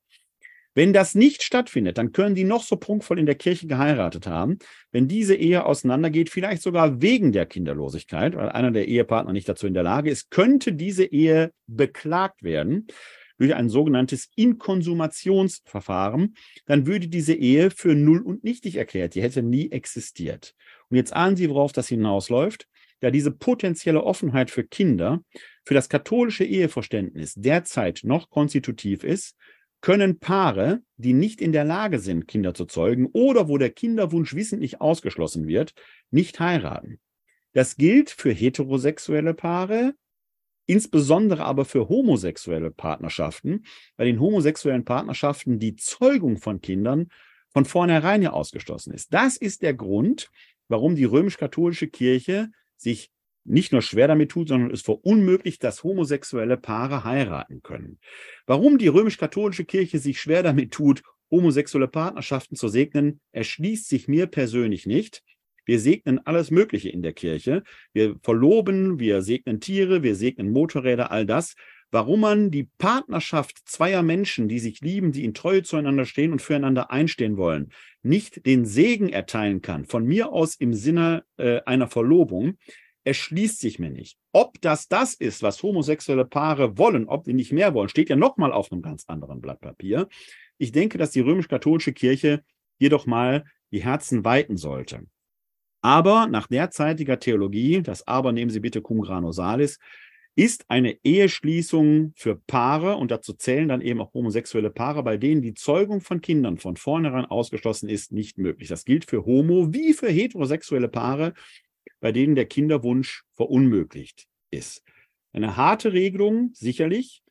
Wenn das nicht stattfindet, dann können die noch so prunkvoll in der Kirche geheiratet haben. Wenn diese Ehe auseinandergeht, vielleicht sogar wegen der Kinderlosigkeit, weil einer der Ehepartner nicht dazu in der Lage ist, könnte diese Ehe beklagt werden durch ein sogenanntes Inkonsumationsverfahren, dann würde diese Ehe für null und nichtig erklärt. Die hätte nie existiert. Und jetzt ahnen Sie, worauf das hinausläuft. Da diese potenzielle Offenheit für Kinder für das katholische Eheverständnis derzeit noch konstitutiv ist, können Paare, die nicht in der Lage sind, Kinder zu zeugen oder wo der Kinderwunsch wissentlich ausgeschlossen wird, nicht heiraten. Das gilt für heterosexuelle Paare, insbesondere aber für homosexuelle Partnerschaften, bei den homosexuellen Partnerschaften die Zeugung von Kindern von vornherein ja ausgeschlossen ist. Das ist der Grund, warum die römisch-katholische Kirche sich nicht nur schwer damit tut, sondern es verunmöglicht, dass homosexuelle Paare heiraten können. Warum die römisch-katholische Kirche sich schwer damit tut, homosexuelle Partnerschaften zu segnen, erschließt sich mir persönlich nicht. Wir segnen alles Mögliche in der Kirche. Wir verloben, wir segnen Tiere, wir segnen Motorräder, all das. Warum man die Partnerschaft zweier Menschen, die sich lieben, die in Treue zueinander stehen und füreinander einstehen wollen, nicht den Segen erteilen kann, von mir aus im Sinne äh, einer Verlobung, erschließt sich mir nicht. Ob das das ist, was homosexuelle Paare wollen, ob die nicht mehr wollen, steht ja nochmal auf einem ganz anderen Blatt Papier. Ich denke, dass die römisch-katholische Kirche jedoch mal die Herzen weiten sollte. Aber nach derzeitiger Theologie, das Aber nehmen Sie bitte cum grano salis, ist eine Eheschließung für Paare, und dazu zählen dann eben auch homosexuelle Paare, bei denen die Zeugung von Kindern von vornherein ausgeschlossen ist, nicht möglich. Das gilt für homo- wie für heterosexuelle Paare, bei denen der Kinderwunsch verunmöglicht ist. Eine harte Regelung, sicherlich.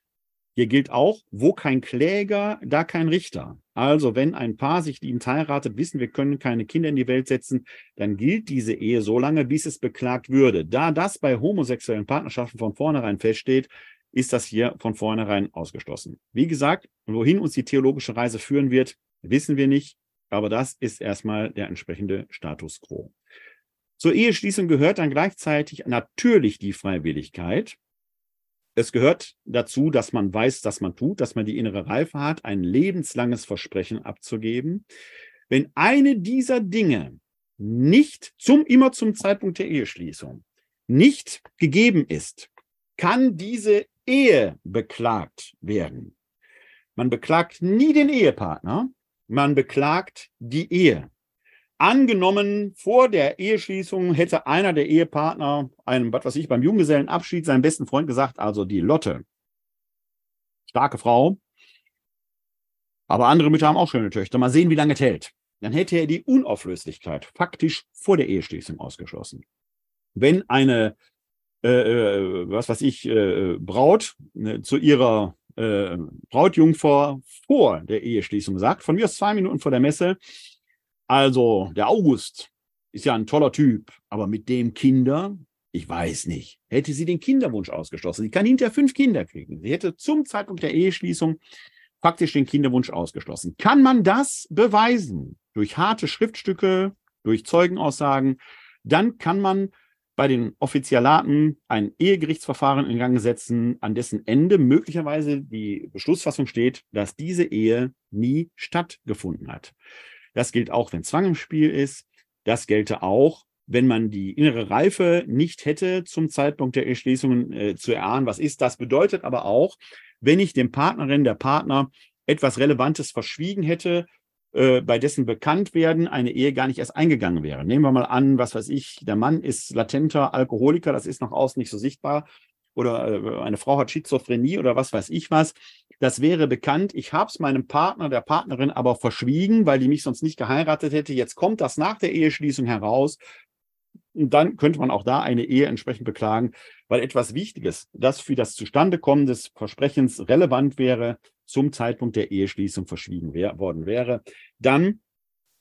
Hier gilt auch, wo kein Kläger, da kein Richter. Also wenn ein Paar sich liebend heiratet, wissen, wir können keine Kinder in die Welt setzen, dann gilt diese Ehe so lange, bis es beklagt würde. Da das bei homosexuellen Partnerschaften von vornherein feststeht, ist das hier von vornherein ausgeschlossen. Wie gesagt, wohin uns die theologische Reise führen wird, wissen wir nicht, aber das ist erstmal der entsprechende Status quo. Zur Eheschließung gehört dann gleichzeitig natürlich die Freiwilligkeit. Es gehört dazu, dass man weiß, dass man tut, dass man die innere Reife hat, ein lebenslanges Versprechen abzugeben. Wenn eine dieser Dinge nicht zum, immer zum Zeitpunkt der Eheschließung nicht gegeben ist, kann diese Ehe beklagt werden. Man beklagt nie den Ehepartner, man beklagt die Ehe. Angenommen, vor der Eheschließung hätte einer der Ehepartner einem, was weiß ich, beim Junggesellenabschied seinem besten Freund gesagt, also die Lotte, starke Frau, aber andere Mütter haben auch schöne Töchter, mal sehen, wie lange es hält. Dann hätte er die Unauflöslichkeit faktisch vor der Eheschließung ausgeschlossen. Wenn eine, äh, äh was weiß ich, äh, Braut äh, zu ihrer äh, Brautjungfer vor der Eheschließung sagt, von mir aus zwei Minuten vor der Messe, also, der August ist ja ein toller Typ, aber mit dem Kinder, ich weiß nicht. Hätte sie den Kinderwunsch ausgeschlossen. Sie kann hinterher fünf Kinder kriegen. Sie hätte zum Zeitpunkt der Eheschließung faktisch den Kinderwunsch ausgeschlossen. Kann man das beweisen durch harte Schriftstücke, durch Zeugenaussagen, dann kann man bei den Offizialaten ein Ehegerichtsverfahren in Gang setzen, an dessen Ende möglicherweise die Beschlussfassung steht, dass diese Ehe nie stattgefunden hat. Das gilt auch, wenn Zwang im Spiel ist. Das gelte auch, wenn man die innere Reife nicht hätte zum Zeitpunkt der Erschließungen äh, zu erahnen, was ist. Das bedeutet aber auch, wenn ich dem Partnerin, der Partner etwas Relevantes verschwiegen hätte, äh, bei dessen Bekanntwerden eine Ehe gar nicht erst eingegangen wäre. Nehmen wir mal an, was weiß ich, der Mann ist latenter Alkoholiker, das ist nach außen nicht so sichtbar, oder äh, eine Frau hat Schizophrenie oder was weiß ich was. Das wäre bekannt. Ich habe es meinem Partner, der Partnerin aber verschwiegen, weil die mich sonst nicht geheiratet hätte. Jetzt kommt das nach der Eheschließung heraus. Und dann könnte man auch da eine Ehe entsprechend beklagen, weil etwas Wichtiges, das für das Zustandekommen des Versprechens relevant wäre, zum Zeitpunkt der Eheschließung verschwiegen wär, worden wäre. Dann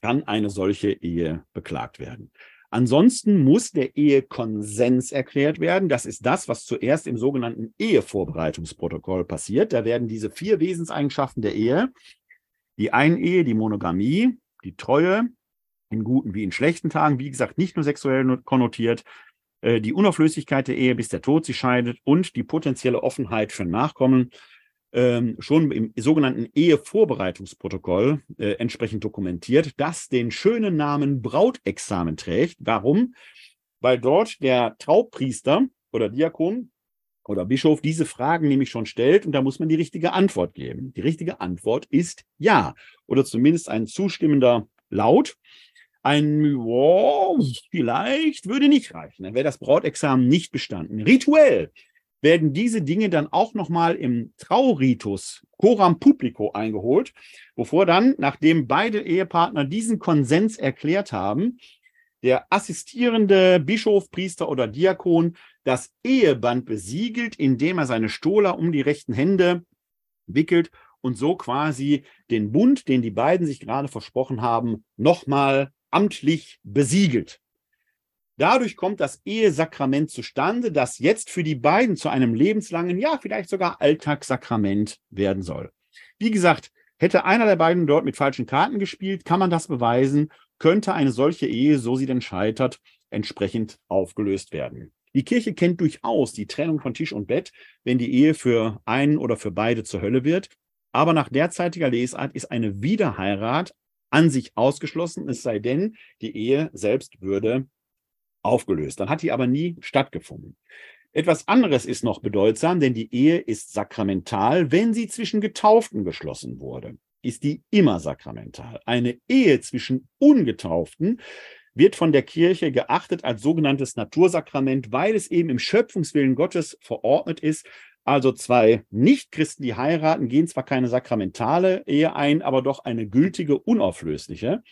kann eine solche Ehe beklagt werden. Ansonsten muss der Ehekonsens erklärt werden. Das ist das, was zuerst im sogenannten Ehevorbereitungsprotokoll passiert. Da werden diese vier Wesenseigenschaften der Ehe, die Einehe, die Monogamie, die Treue, in guten wie in schlechten Tagen, wie gesagt, nicht nur sexuell konnotiert, äh, die Unauflöslichkeit der Ehe, bis der Tod sie scheidet und die potenzielle Offenheit für Nachkommen ähm, schon im sogenannten Ehevorbereitungsprotokoll äh, entsprechend dokumentiert, das den schönen Namen Brautexamen trägt. Warum? Weil dort der Traupriester oder Diakon oder Bischof diese Fragen nämlich schon stellt und da muss man die richtige Antwort geben. Die richtige Antwort ist ja oder zumindest ein zustimmender Laut. Ein wow, vielleicht würde nicht reichen. Dann wäre das Brautexamen nicht bestanden. Rituell werden diese Dinge dann auch nochmal im Trauritus Coram Publico eingeholt, bevor dann, nachdem beide Ehepartner diesen Konsens erklärt haben, der assistierende Bischof, Priester oder Diakon das Eheband besiegelt, indem er seine Stola um die rechten Hände wickelt und so quasi den Bund, den die beiden sich gerade versprochen haben, nochmal amtlich besiegelt. Dadurch kommt das Ehesakrament zustande, das jetzt für die beiden zu einem lebenslangen, ja, vielleicht sogar Alltagssakrament werden soll. Wie gesagt, hätte einer der beiden dort mit falschen Karten gespielt, kann man das beweisen, könnte eine solche Ehe, so sie denn scheitert, entsprechend aufgelöst werden. Die Kirche kennt durchaus die Trennung von Tisch und Bett, wenn die Ehe für einen oder für beide zur Hölle wird. Aber nach derzeitiger Lesart ist eine Wiederheirat an sich ausgeschlossen, es sei denn, die Ehe selbst würde aufgelöst. Dann hat die aber nie stattgefunden. Etwas anderes ist noch bedeutsam, denn die Ehe ist sakramental, wenn sie zwischen Getauften geschlossen wurde. Ist die immer sakramental. Eine Ehe zwischen Ungetauften wird von der Kirche geachtet als sogenanntes Natursakrament, weil es eben im Schöpfungswillen Gottes verordnet ist. Also zwei Nichtchristen, die heiraten, gehen zwar keine sakramentale Ehe ein, aber doch eine gültige, unauflösliche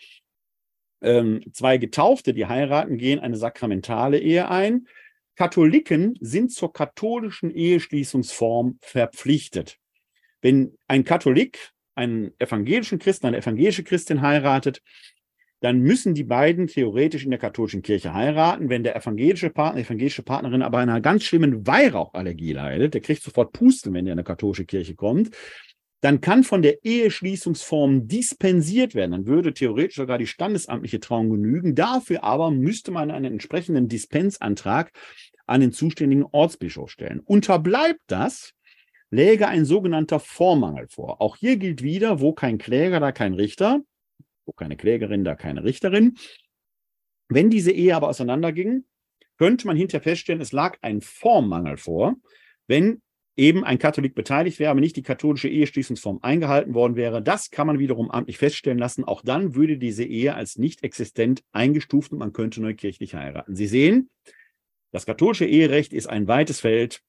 ähm, zwei Getaufte, die heiraten, gehen eine sakramentale Ehe ein. Katholiken sind zur katholischen Eheschließungsform verpflichtet. Wenn ein Katholik einen evangelischen Christen, eine evangelische Christin heiratet, dann müssen die beiden theoretisch in der katholischen Kirche heiraten. Wenn der evangelische Partner, die evangelische Partnerin aber einer ganz schlimmen Weihrauchallergie leidet, der kriegt sofort Pusten, wenn er in eine katholische Kirche kommt, dann kann von der Eheschließungsform dispensiert werden. Dann würde theoretisch sogar die standesamtliche Trauung genügen. Dafür aber müsste man einen entsprechenden Dispensantrag an den zuständigen Ortsbischof stellen. Unterbleibt das, läge ein sogenannter Vormangel vor. Auch hier gilt wieder, wo kein Kläger, da kein Richter, wo keine Klägerin, da keine Richterin. Wenn diese Ehe aber auseinanderging, könnte man hinterher feststellen, es lag ein Vormangel vor, wenn eben ein Katholik beteiligt wäre, aber nicht die katholische Eheschließungsform eingehalten worden wäre. Das kann man wiederum amtlich feststellen lassen. Auch dann würde diese Ehe als nicht existent eingestuft und man könnte neukirchlich heiraten. Sie sehen, das katholische Eherecht ist ein weites Feld.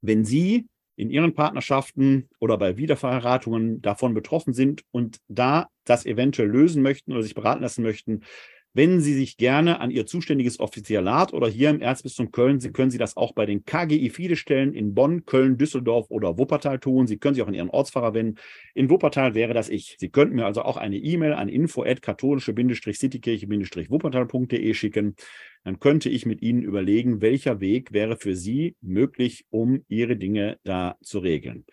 Wenn Sie in Ihren Partnerschaften oder bei Wiederverheiratungen davon betroffen sind und da das eventuell lösen möchten oder sich beraten lassen möchten, Wenden Sie sich gerne an Ihr zuständiges Offizialat oder hier im Erzbistum Köln. Sie können Sie das auch bei den KGI Fide-Stellen in Bonn, Köln, Düsseldorf oder Wuppertal tun. Sie können sich auch an Ihren Ortsfahrer wenden. In Wuppertal wäre das ich. Sie könnten mir also auch eine E-Mail an info-katholische-citykirche-wuppertal.de schicken. Dann könnte ich mit Ihnen überlegen, welcher Weg wäre für Sie möglich, um Ihre Dinge da zu regeln.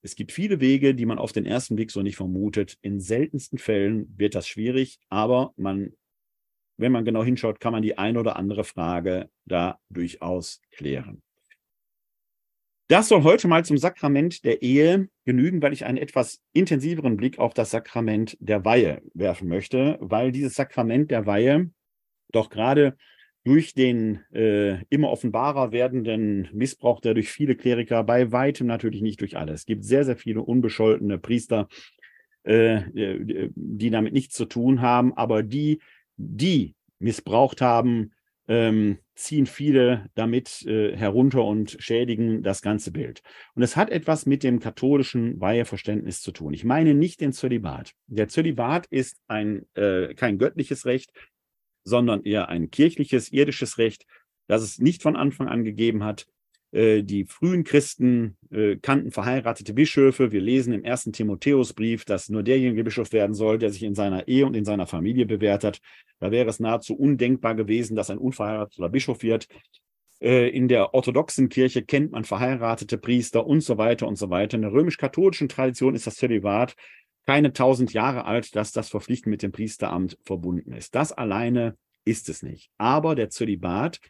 Es gibt viele Wege, die man auf den ersten Blick so nicht vermutet. In seltensten Fällen wird das schwierig, aber man wenn man genau hinschaut, kann man die ein oder andere Frage da durchaus klären. Das soll heute mal zum Sakrament der Ehe genügen, weil ich einen etwas intensiveren Blick auf das Sakrament der Weihe werfen möchte, weil dieses Sakrament der Weihe doch gerade durch den äh, immer offenbarer werdenden Missbrauch, der durch viele Kleriker, bei weitem natürlich nicht durch alle. Es gibt sehr, sehr viele unbescholtene Priester, äh, äh die damit nichts zu tun haben, aber die die missbraucht haben, ähm, ziehen viele damit äh, herunter und schädigen das ganze Bild. Und es hat etwas mit dem katholischen Weiheverständnis zu tun. Ich meine nicht den Zölibat. Der Zölibat ist ein, äh, kein göttliches Recht, sondern eher ein kirchliches, irdisches Recht, das es nicht von Anfang an gegeben hat. Äh, die frühen Christen äh, kannten verheiratete Bischöfe. Wir lesen im ersten Timotheusbrief, dass nur derjenige Bischof werden soll, der sich in seiner Ehe und in seiner Familie bewährt hat. Da wäre es nahezu undenkbar gewesen, dass ein unverheirateter Bischof wird. Äh, in der orthodoxen Kirche kennt man verheiratete Priester und so weiter und so weiter. In der römisch-katholischen Tradition ist das Zölibat keine tausend Jahre alt, dass das Verpflichten mit dem Priesteramt verbunden ist. Das alleine ist es nicht. Aber der Zölibat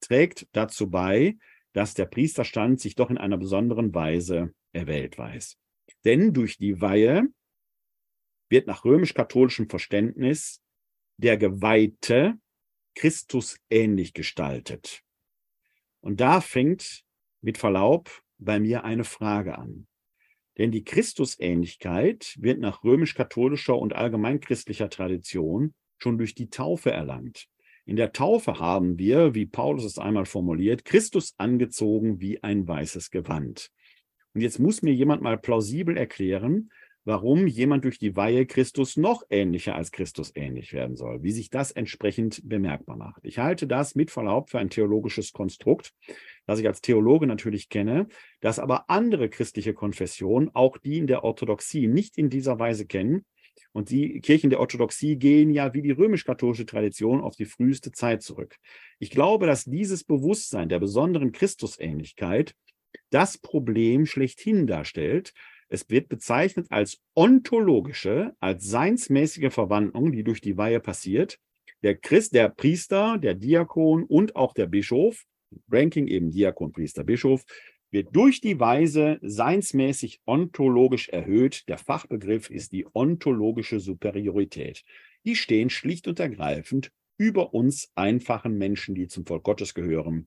trägt dazu bei, dass der Priesterstand sich doch in einer besonderen Weise erwählt weiß. Denn durch die Weihe wird nach römisch-katholischem Verständnis der Geweihte Christus ähnlich gestaltet. Und da fängt mit Verlaub bei mir eine Frage an. Denn die Christusähnlichkeit wird nach römisch-katholischer und allgemeinchristlicher Tradition schon durch die Taufe erlangt. In der Taufe haben wir, wie Paulus es einmal formuliert, Christus angezogen wie ein weißes Gewand. Und jetzt muss mir jemand mal plausibel erklären, warum jemand durch die Weihe Christus noch ähnlicher als Christus ähnlich werden soll, wie sich das entsprechend bemerkbar macht. Ich halte das mit Verlaub für ein theologisches Konstrukt, das ich als Theologe natürlich kenne, das aber andere christliche Konfessionen, auch die in der Orthodoxie, nicht in dieser Weise kennen. Und die Kirchen der Orthodoxie gehen ja wie die römisch-katholische Tradition auf die früheste Zeit zurück. Ich glaube, dass dieses Bewusstsein der besonderen Christusähnlichkeit das Problem schlechthin darstellt, es wird bezeichnet als ontologische, als seinsmäßige Verwandlung, die durch die Weihe passiert. Der Christ, der Priester, der Diakon und auch der Bischof, Ranking eben Diakon, Priester, Bischof, wird durch die Weise seinsmäßig ontologisch erhöht. Der Fachbegriff ist die ontologische Superiorität. Die stehen schlicht und ergreifend über uns einfachen Menschen, die zum Volk Gottes gehören,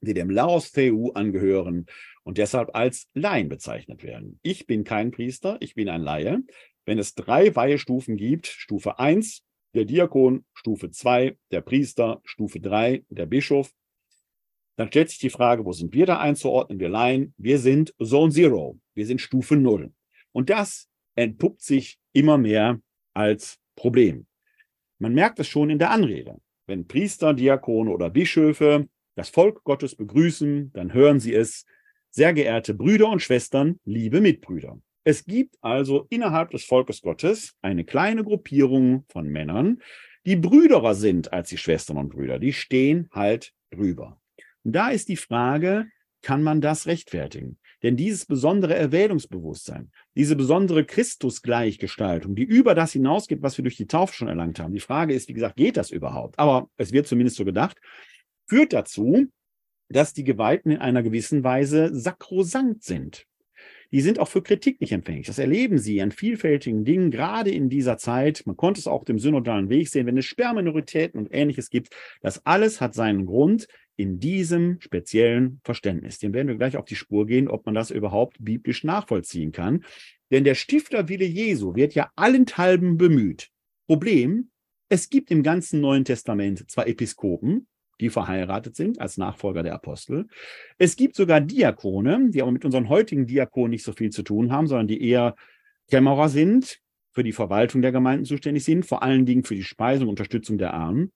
die dem Laos Theu angehören und deshalb als Laien bezeichnet werden. Ich bin kein Priester, ich bin ein Laie. Wenn es drei Weihestufen gibt, Stufe 1 der Diakon, Stufe 2 der Priester, Stufe 3 der Bischof, dann stellt sich die Frage, wo sind wir da einzuordnen, wir Laien? Wir sind Zone Zero, wir sind Stufe 0. Und das entpuppt sich immer mehr als Problem. Man merkt es schon in der Anrede. Wenn Priester, Diakone oder Bischöfe das Volk Gottes begrüßen, dann hören sie es, sehr geehrte Brüder und Schwestern, liebe Mitbrüder. Es gibt also innerhalb des Volkes Gottes eine kleine Gruppierung von Männern, die Brüderer sind als die Schwestern und Brüder. Die stehen halt drüber. Und da ist die Frage, kann man das rechtfertigen? Denn dieses besondere Erwählungsbewusstsein, diese besondere Christusgleichgestaltung, die über das hinausgeht, was wir durch die Taufe schon erlangt haben. Die Frage ist, wie gesagt, geht das überhaupt? Aber es wird zumindest so gedacht führt dazu, dass die Geweihten in einer gewissen Weise sakrosankt sind. Die sind auch für Kritik nicht empfänglich. Das erleben sie an vielfältigen Dingen, gerade in dieser Zeit. Man konnte es auch dem synodalen Weg sehen, wenn es Sperrminoritäten und ähnliches gibt. Das alles hat seinen Grund in diesem speziellen Verständnis. Dem werden wir gleich auf die Spur gehen, ob man das überhaupt biblisch nachvollziehen kann. Denn der Stifterwille Jesu wird ja allenthalben bemüht. Problem, es gibt im ganzen Neuen Testament zwar Episkopen, die verheiratet sind als Nachfolger der Apostel. Es gibt sogar Diakone, die aber mit unseren heutigen Diakonen nicht so viel zu tun haben, sondern die eher Kämmerer sind, für die Verwaltung der Gemeinden zuständig sind, vor allen Dingen für die Speisung und Unterstützung der Armen.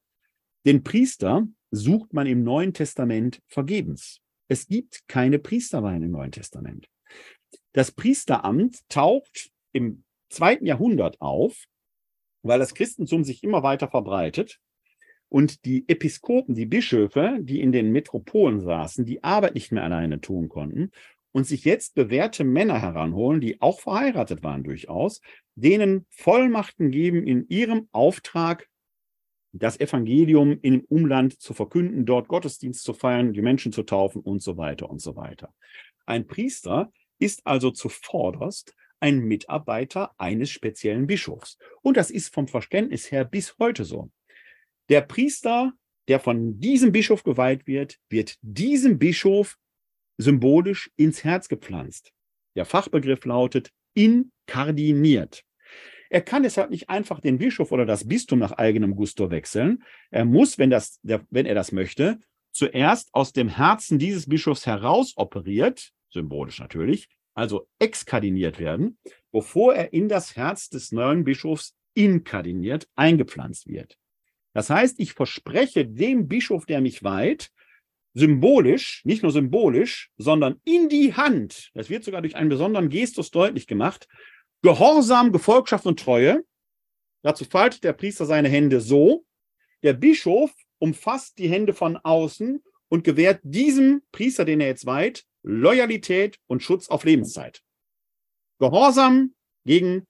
Den Priester sucht man im Neuen Testament vergebens. Es gibt keine Priesterweihen im Neuen Testament. Das Priesteramt taucht im zweiten Jahrhundert auf, weil das Christentum sich immer weiter verbreitet und die Episkopen, die Bischöfe, die in den Metropolen saßen, die Arbeit nicht mehr alleine tun konnten und sich jetzt bewährte Männer heranholen, die auch verheiratet waren durchaus, denen Vollmachten geben, in ihrem Auftrag das Evangelium im Umland zu verkünden, dort Gottesdienst zu feiern, die Menschen zu taufen und so weiter und so weiter. Ein Priester ist also zuvorderst ein Mitarbeiter eines speziellen Bischofs. Und das ist vom Verständnis her bis heute so. Der Priester, der von diesem Bischof geweiht wird, wird diesem Bischof symbolisch ins Herz gepflanzt. Der Fachbegriff lautet inkardiniert. Er kann deshalb nicht einfach den Bischof oder das Bistum nach eigenem Gusto wechseln. Er muss, wenn, das, wenn er das möchte, zuerst aus dem Herzen dieses Bischofs heraus operiert, symbolisch natürlich, also exkardiniert werden, bevor er in das Herz des neuen Bischofs inkardiniert eingepflanzt wird. Das heißt, ich verspreche dem Bischof, der mich weiht, symbolisch, nicht nur symbolisch, sondern in die Hand, das wird sogar durch einen besonderen Gestus deutlich gemacht, Gehorsam, Gefolgschaft und Treue. Dazu faltet der Priester seine Hände so. Der Bischof umfasst die Hände von außen und gewährt diesem Priester, den er jetzt weiht, Loyalität und Schutz auf Lebenszeit. Gehorsam gegen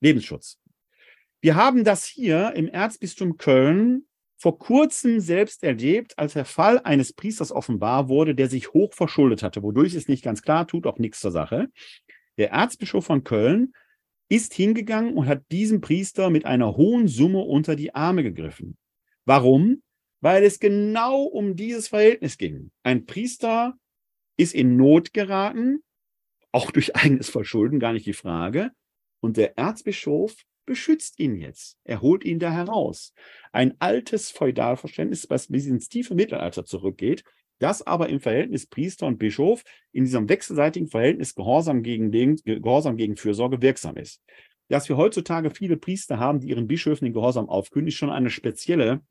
Lebensschutz. Wir haben das hier im Erzbistum Köln vor kurzem selbst erlebt, als der Fall eines Priesters offenbar wurde, der sich hoch verschuldet hatte, wodurch es nicht ganz klar tut, auch nichts zur Sache. Der Erzbischof von Köln ist hingegangen und hat diesem Priester mit einer hohen Summe unter die Arme gegriffen. Warum? Weil es genau um dieses Verhältnis ging. Ein Priester ist in Not geraten, auch durch eigenes Verschulden, gar nicht die Frage. Und der Erzbischof beschützt ihn jetzt. Er holt ihn da heraus. Ein altes Feudalverständnis, was bis ins tiefe Mittelalter zurückgeht, das aber im Verhältnis Priester und Bischof in diesem wechselseitigen Verhältnis Gehorsam gegen, den, Gehorsam gegen Fürsorge wirksam ist. Dass wir heutzutage viele Priester haben, die ihren Bischöfen den Gehorsam aufkündigen, ist schon eine spezielle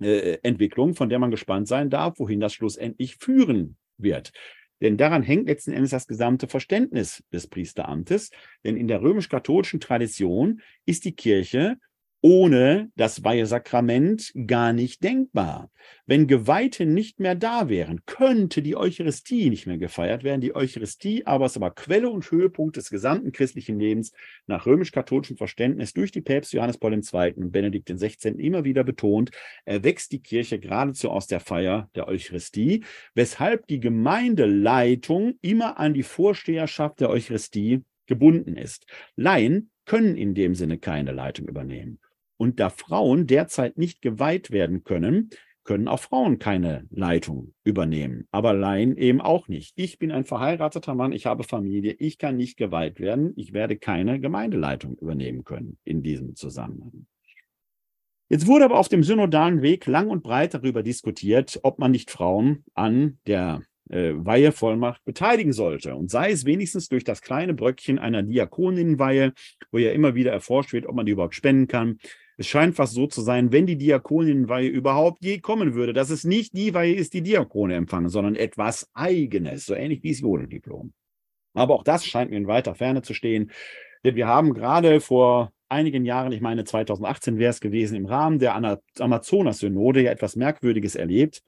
äh, Entwicklung, von der man gespannt sein darf, wohin das schlussendlich führen wird. Denn daran hängt letzten Endes das gesamte Verständnis des Priesteramtes. Denn in der römisch-katholischen Tradition ist die Kirche ohne das Weihesakrament gar nicht denkbar. Wenn Geweihte nicht mehr da wären, könnte die Eucharistie nicht mehr gefeiert werden. Die Eucharistie aber ist aber Quelle und Höhepunkt des gesamten christlichen Lebens nach römisch-katholischem Verständnis durch die Päpste Johannes Paul II. und Benedikt XVI. immer wieder betont, erwächst die Kirche geradezu aus der Feier der Eucharistie, weshalb die Gemeindeleitung immer an die Vorsteherschaft der Eucharistie gebunden ist. Laien können in dem Sinne keine Leitung übernehmen. Und da Frauen derzeit nicht geweiht werden können, können auch Frauen keine Leitung übernehmen, aber Laien eben auch nicht. Ich bin ein verheirateter Mann, ich habe Familie, ich kann nicht geweiht werden, ich werde keine Gemeindeleitung übernehmen können in diesem Zusammenhang. Jetzt wurde aber auf dem synodalen Weg lang und breit darüber diskutiert, ob man nicht Frauen an der äh, Weihevollmacht beteiligen sollte. Und sei es wenigstens durch das kleine Bröckchen einer Diakoninnenweihe, wo ja immer wieder erforscht wird, ob man die überhaupt spenden kann. Es scheint fast so zu sein, wenn die Diakoninnenweihe überhaupt je kommen würde, dass es nicht die Weihe ist, die Diakone empfangen, sondern etwas Eigenes, so ähnlich wie das Jodeldiplom. Aber auch das scheint mir in weiter Ferne zu stehen, denn wir haben gerade vor einigen Jahren, ich meine 2018 wäre es gewesen, im Rahmen der Amazonas-Synode ja etwas Merkwürdiges erlebt.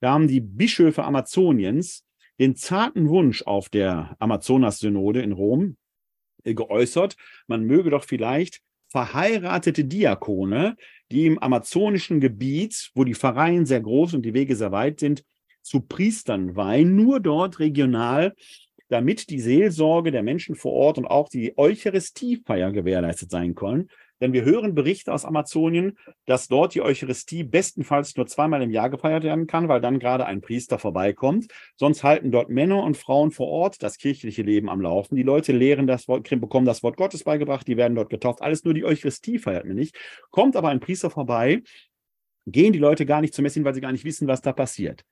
Da haben die Bischöfe Amazoniens den zarten Wunsch auf der Amazonas-Synode in Rom äh, geäußert, man möge doch vielleicht verheiratete Diakone, die im amazonischen Gebiet, wo die Pfarreien sehr groß und die Wege sehr weit sind, zu Priestern weihen, nur dort regional, damit die Seelsorge der Menschen vor Ort und auch die Eucharistiefeier gewährleistet sein können. Denn wir hören Berichte aus Amazonien, dass dort die Eucharistie bestenfalls nur zweimal im Jahr gefeiert werden kann, weil dann gerade ein Priester vorbeikommt. Sonst halten dort Männer und Frauen vor Ort das kirchliche Leben am Laufen. Die Leute lehren das Wort, bekommen das Wort Gottes beigebracht, die werden dort getauft. Alles nur die Eucharistie feiert man nicht. Kommt aber ein Priester vorbei, gehen die Leute gar nicht zum Messen, weil sie gar nicht wissen, was da passiert.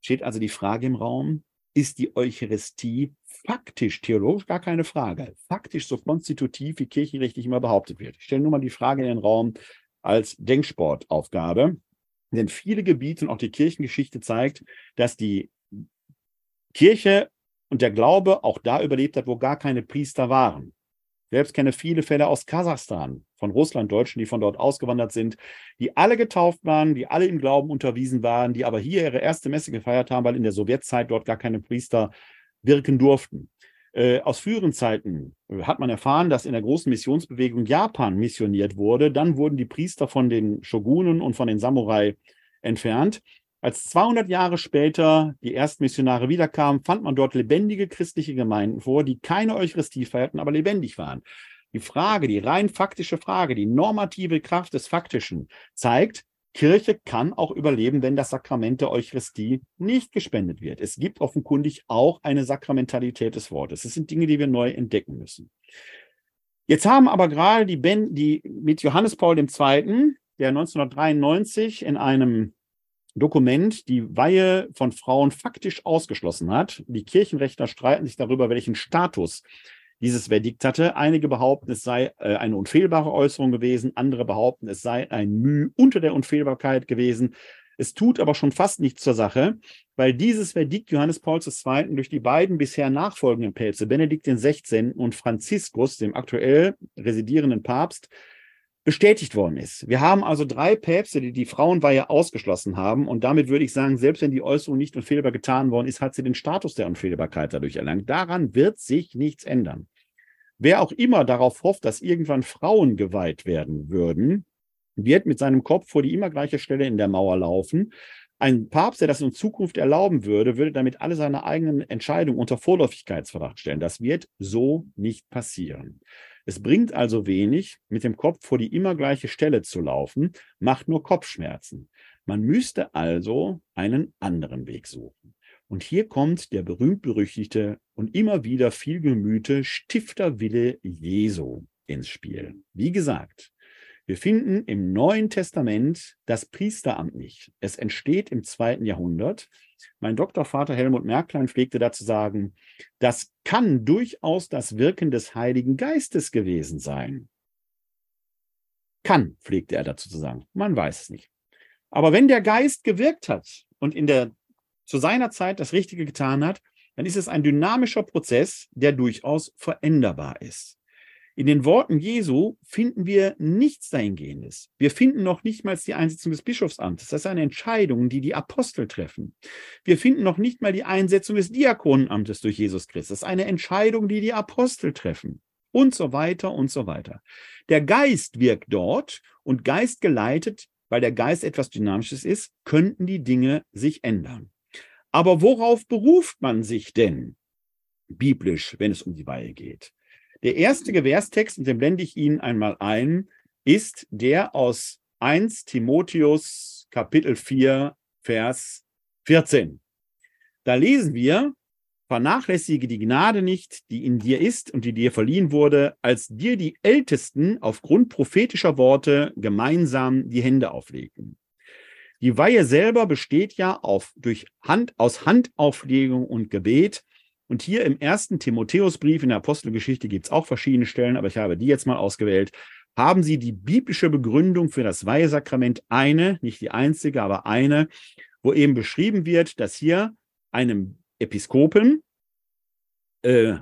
Steht also die Frage im Raum, ist die Eucharistie faktisch, theologisch gar keine Frage, faktisch so konstitutiv, wie kirchenrechtlich immer behauptet wird. Ich stelle nur mal die Frage in den Raum als Denksportaufgabe, denn viele Gebiete und auch die Kirchengeschichte zeigt, dass die Kirche und der Glaube auch da überlebt hat, wo gar keine Priester waren selbst kenne viele Fälle aus Kasachstan, von Russland, Deutschen, die von dort ausgewandert sind, die alle getauft waren, die alle im Glauben unterwiesen waren, die aber hier ihre erste Messe gefeiert haben, weil in der Sowjetzeit dort gar keine Priester wirken durften. Äh, aus früheren Zeiten hat man erfahren, dass in der großen Missionsbewegung Japan missioniert wurde. Dann wurden die Priester von den Shogunen und von den Samurai entfernt. Als 200 Jahre später die ersten Missionare wiederkamen, fand man dort lebendige christliche Gemeinden vor, die keine Eucharistie feierten, aber lebendig waren. Die Frage, die rein faktische Frage, die normative Kraft des Faktischen zeigt, Kirche kann auch überleben, wenn das Sakrament der Eucharistie nicht gespendet wird. Es gibt offenkundig auch eine Sakramentalität des Wortes. Das sind Dinge, die wir neu entdecken müssen. Jetzt haben aber gerade die, ben, die mit Johannes Paul II., der 1993 in einem Dokument die Weihe von Frauen faktisch ausgeschlossen hat. Die Kirchenrechtler streiten sich darüber, welchen Status dieses Verdikt hatte. Einige behaupten, es sei äh, eine unfehlbare Äußerung gewesen, andere behaupten, es sei ein Mühe unter der Unfehlbarkeit gewesen. Es tut aber schon fast nichts zur Sache, weil dieses Verdikt Johannes Pauls II. durch die beiden bisher nachfolgenden Päpste, Benedikt XVI. und Franziskus, dem aktuell residierenden Papst, bestätigt worden ist. Wir haben also drei Päpste, die die Frauenweihe ausgeschlossen haben. Und damit würde ich sagen, selbst wenn die Äußerung nicht unfehlbar getan worden ist, hat sie den Status der Unfehlbarkeit dadurch erlangt. Daran wird sich nichts ändern. Wer auch immer darauf hofft, dass irgendwann Frauen geweiht werden würden, wird mit seinem Kopf vor die immer gleiche Stelle in der Mauer laufen, Ein Papst, der das in Zukunft erlauben würde, würde damit alle seine eigenen Entscheidungen unter Vorläufigkeitsverdacht stellen. Das wird so nicht passieren. Es bringt also wenig, mit dem Kopf vor die immer gleiche Stelle zu laufen, macht nur Kopfschmerzen. Man müsste also einen anderen Weg suchen. Und hier kommt der berühmt-berüchtigte und immer wieder viel gemühte Stifterwille Jesu ins Spiel. Wie gesagt, wir finden im Neuen Testament das Priesteramt nicht. Es entsteht im zweiten Jahrhundert. Mein Doktorvater Helmut Merklein pflegte dazu sagen, das kann durchaus das Wirken des Heiligen Geistes gewesen sein. Kann, pflegte er dazu zu sagen. Man weiß es nicht. Aber wenn der Geist gewirkt hat und in der, zu seiner Zeit das Richtige getan hat, dann ist es ein dynamischer Prozess, der durchaus veränderbar ist. In den Worten Jesu finden wir nichts dahingehendes. Wir finden noch nicht mal die Einsetzung des Bischofsamtes. Das ist eine Entscheidung, die die Apostel treffen. Wir finden noch nicht mal die Einsetzung des Diakonenamtes durch Jesus Christus. Das ist eine Entscheidung, die die Apostel treffen. Und so weiter und so weiter. Der Geist wirkt dort und Geist geleitet, weil der Geist etwas Dynamisches ist, könnten die Dinge sich ändern. Aber worauf beruft man sich denn biblisch, wenn es um die Weihe geht? Der erste Gewährstext, und den blende ich Ihnen einmal ein, ist der aus 1 Timotheus Kapitel 4, Vers 14. Da lesen wir, vernachlässige die Gnade nicht, die in dir ist und die dir verliehen wurde, als dir die Ältesten aufgrund prophetischer Worte gemeinsam die Hände auflegten. Die Weihe selber besteht ja auf, durch Hand, aus Handauflegung und Gebet und hier im ersten Timotheusbrief in der Apostelgeschichte gibt es auch verschiedene Stellen, aber ich habe die jetzt mal ausgewählt. Haben Sie die biblische Begründung für das Weihesakrament eine, nicht die einzige, aber eine, wo eben beschrieben wird, dass hier einem Episkopen äh,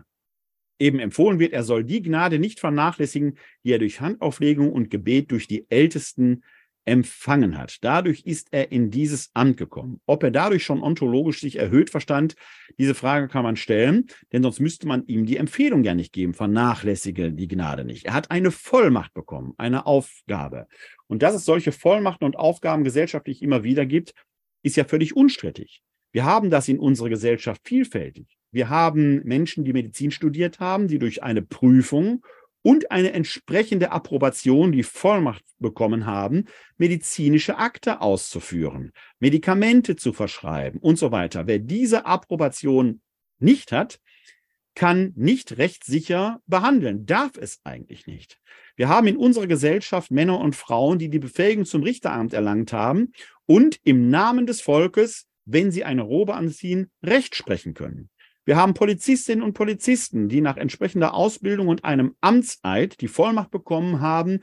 eben empfohlen wird, er soll die Gnade nicht vernachlässigen, die er durch Handauflegung und Gebet durch die Ältesten empfangen hat. Dadurch ist er in dieses Amt gekommen. Ob er dadurch schon ontologisch sich erhöht verstand, diese Frage kann man stellen, denn sonst müsste man ihm die Empfehlung ja nicht geben, vernachlässige die Gnade nicht. Er hat eine Vollmacht bekommen, eine Aufgabe. Und dass es solche Vollmachten und Aufgaben gesellschaftlich immer wieder gibt, ist ja völlig unstrittig. Wir haben das in unserer Gesellschaft vielfältig. Wir haben Menschen, die Medizin studiert haben, die durch eine Prüfung und eine entsprechende Approbation, die Vollmacht bekommen haben, medizinische Akte auszuführen, Medikamente zu verschreiben und so weiter. Wer diese Approbation nicht hat, kann nicht rechtssicher behandeln, darf es eigentlich nicht. Wir haben in unserer Gesellschaft Männer und Frauen, die die Befähigung zum Richteramt erlangt haben und im Namen des Volkes, wenn sie eine Robe anziehen, Recht sprechen können. Wir haben Polizistinnen und Polizisten, die nach entsprechender Ausbildung und einem Amtseid die Vollmacht bekommen haben,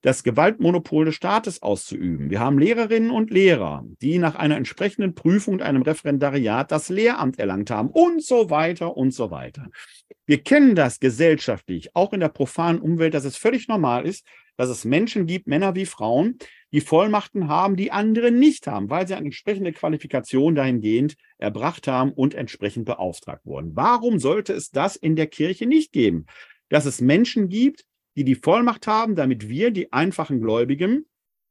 das Gewaltmonopol des Staates auszuüben. Wir haben Lehrerinnen und Lehrer, die nach einer entsprechenden Prüfung und einem Referendariat das Lehramt erlangt haben und so weiter und so weiter. Wir kennen das gesellschaftlich, auch in der profanen Umwelt, dass es völlig normal ist, dass es Menschen gibt, Männer wie Frauen, die Vollmachten haben, die andere nicht haben, weil sie eine entsprechende Qualifikation dahingehend erbracht haben und entsprechend beauftragt wurden. Warum sollte es das in der Kirche nicht geben? Dass es Menschen gibt, die die Vollmacht haben, damit wir, die einfachen Gläubigen,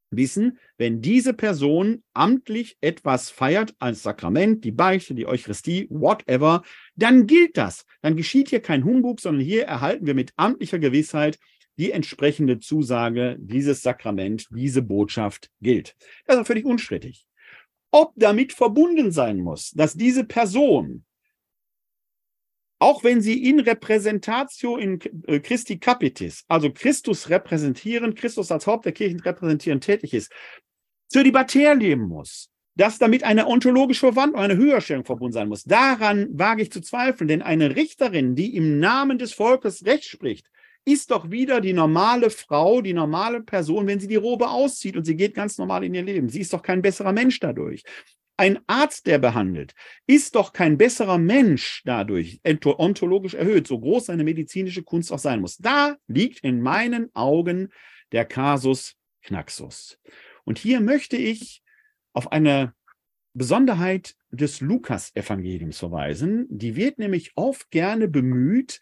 wissen, wenn diese Person amtlich etwas feiert als Sakrament, die Beichte, die Eucharistie, whatever, dann gilt das. Dann geschieht hier kein Humbug, sondern hier erhalten wir mit amtlicher Gewissheit die entsprechende Zusage, dieses Sakrament, diese Botschaft gilt. Das ist völlig unstrittig. Ob damit verbunden sein muss, dass diese Person, auch wenn sie in Repräsentatio in äh, Christi Capitis, also Christus repräsentieren, Christus als Haupt der Kirchen repräsentieren tätig ist, zölibatär leben muss, dass damit eine ontologische Verwandlung, eine Höherstellung verbunden sein muss. Daran wage ich zu zweifeln, denn eine Richterin, die im Namen des Volkes Recht spricht, ist doch wieder die normale Frau, die normale Person, wenn sie die Robe auszieht und sie geht ganz normal in ihr Leben. Sie ist doch kein besserer Mensch dadurch. Ein Arzt, der behandelt, ist doch kein besserer Mensch dadurch, ontologisch erhöht, so groß seine medizinische Kunst auch sein muss. Da liegt in meinen Augen der Kasus Knaxus. Und hier möchte ich auf eine Besonderheit des Lukas-Evangeliums verweisen. Die wird nämlich oft gerne bemüht,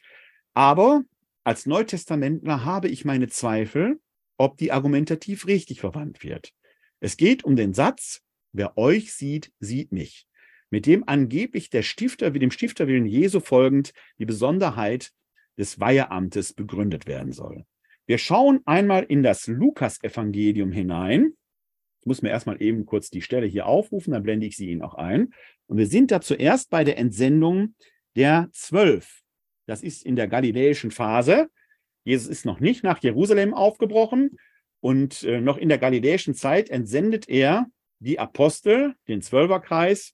aber als Neutestamentler habe ich meine Zweifel, ob die argumentativ richtig verwandt wird. Es geht um den Satz, wer euch sieht, sieht mich. Mit dem angeblich der Stifter, wie dem Stifterwillen Jesu folgend, die Besonderheit des Weiheamtes begründet werden soll. Wir schauen einmal in das Lukas-Evangelium hinein. Ich muss mir erstmal eben kurz die Stelle hier aufrufen, dann blende ich sie Ihnen auch ein. Und wir sind da zuerst bei der Entsendung der Zwölf. Das ist in der galiläischen Phase. Jesus ist noch nicht nach Jerusalem aufgebrochen und äh, noch in der galiläischen Zeit entsendet er die Apostel, den Zwölferkreis,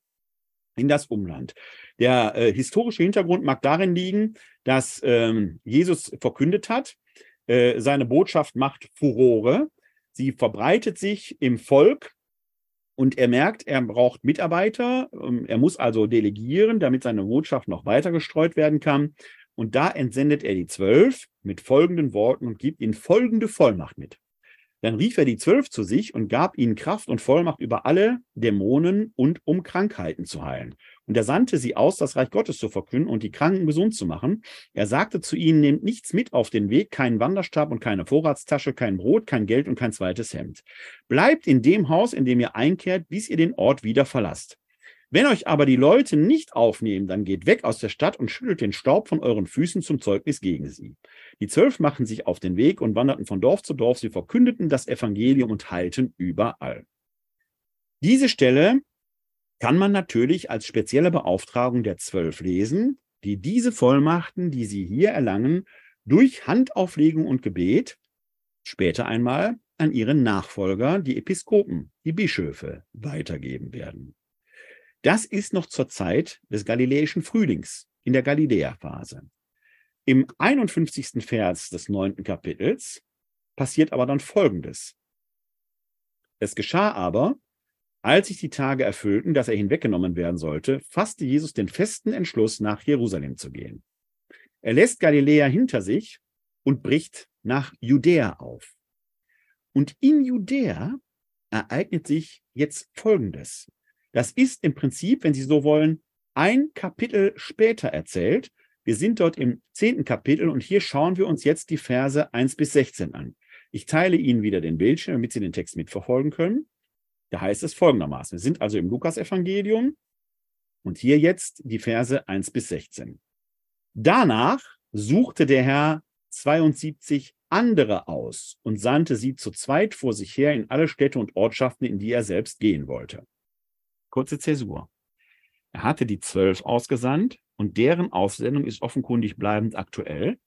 in das Umland. Der äh, historische Hintergrund mag darin liegen, dass ähm, Jesus verkündet hat, äh, seine Botschaft macht Furore. Sie verbreitet sich im Volk und er merkt, er braucht Mitarbeiter. Ähm, er muss also delegieren, damit seine Botschaft noch weiter gestreut werden kann. Und da entsendet er die Zwölf mit folgenden Worten und gibt ihnen folgende Vollmacht mit. Dann rief er die Zwölf zu sich und gab ihnen Kraft und Vollmacht über alle Dämonen und um Krankheiten zu heilen. Und er sandte sie aus, das Reich Gottes zu verkünden und die Kranken gesund zu machen. Er sagte zu ihnen, nehmt nichts mit auf den Weg, keinen Wanderstab und keine Vorratstasche, kein Brot, kein Geld und kein zweites Hemd. Bleibt in dem Haus, in dem ihr einkehrt, bis ihr den Ort wieder verlasst. Wenn euch aber die Leute nicht aufnehmen, dann geht weg aus der Stadt und schüttelt den Staub von euren Füßen zum Zeugnis gegen sie. Die Zwölf machten sich auf den Weg und wanderten von Dorf zu Dorf. Sie verkündeten das Evangelium und heilten überall. Diese Stelle kann man natürlich als spezielle Beauftragung der Zwölf lesen, die diese Vollmachten, die sie hier erlangen, durch Handauflegung und Gebet später einmal an ihren Nachfolger, die Episkopen, die Bischöfe, weitergeben werden. Das ist noch zur Zeit des galiläischen Frühlings in der Galiläa-Phase. Im 51. Vers des neunten Kapitels passiert aber dann Folgendes. Es geschah aber, als sich die Tage erfüllten, dass er hinweggenommen werden sollte, fasste Jesus den festen Entschluss, nach Jerusalem zu gehen. Er lässt Galiläa hinter sich und bricht nach Judäa auf. Und in Judäa ereignet sich jetzt Folgendes. Das ist im Prinzip, wenn Sie so wollen, ein Kapitel später erzählt. Wir sind dort im zehnten Kapitel und hier schauen wir uns jetzt die Verse 1 bis 16 an. Ich teile Ihnen wieder den Bildschirm, damit Sie den Text mitverfolgen können. Da heißt es folgendermaßen. Wir sind also im Lukas-Evangelium und hier jetzt die Verse 1 bis 16. Danach suchte der Herr 72 andere aus und sandte sie zu zweit vor sich her in alle Städte und Ortschaften, in die er selbst gehen wollte. Kurze Zäsur. Er hatte die zwölf ausgesandt und deren Aussendung ist offenkundig bleibend aktuell,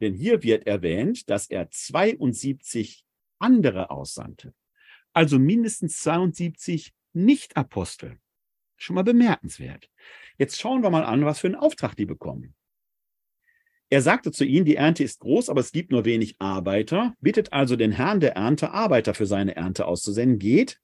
denn hier wird erwähnt, dass er 72 andere aussandte. Also mindestens 72 Nicht-Apostel. Schon mal bemerkenswert. Jetzt schauen wir mal an, was für einen Auftrag die bekommen. Er sagte zu ihnen, die Ernte ist groß, aber es gibt nur wenig Arbeiter. Bittet also den Herrn der Ernte, Arbeiter für seine Ernte auszusenden. Geht,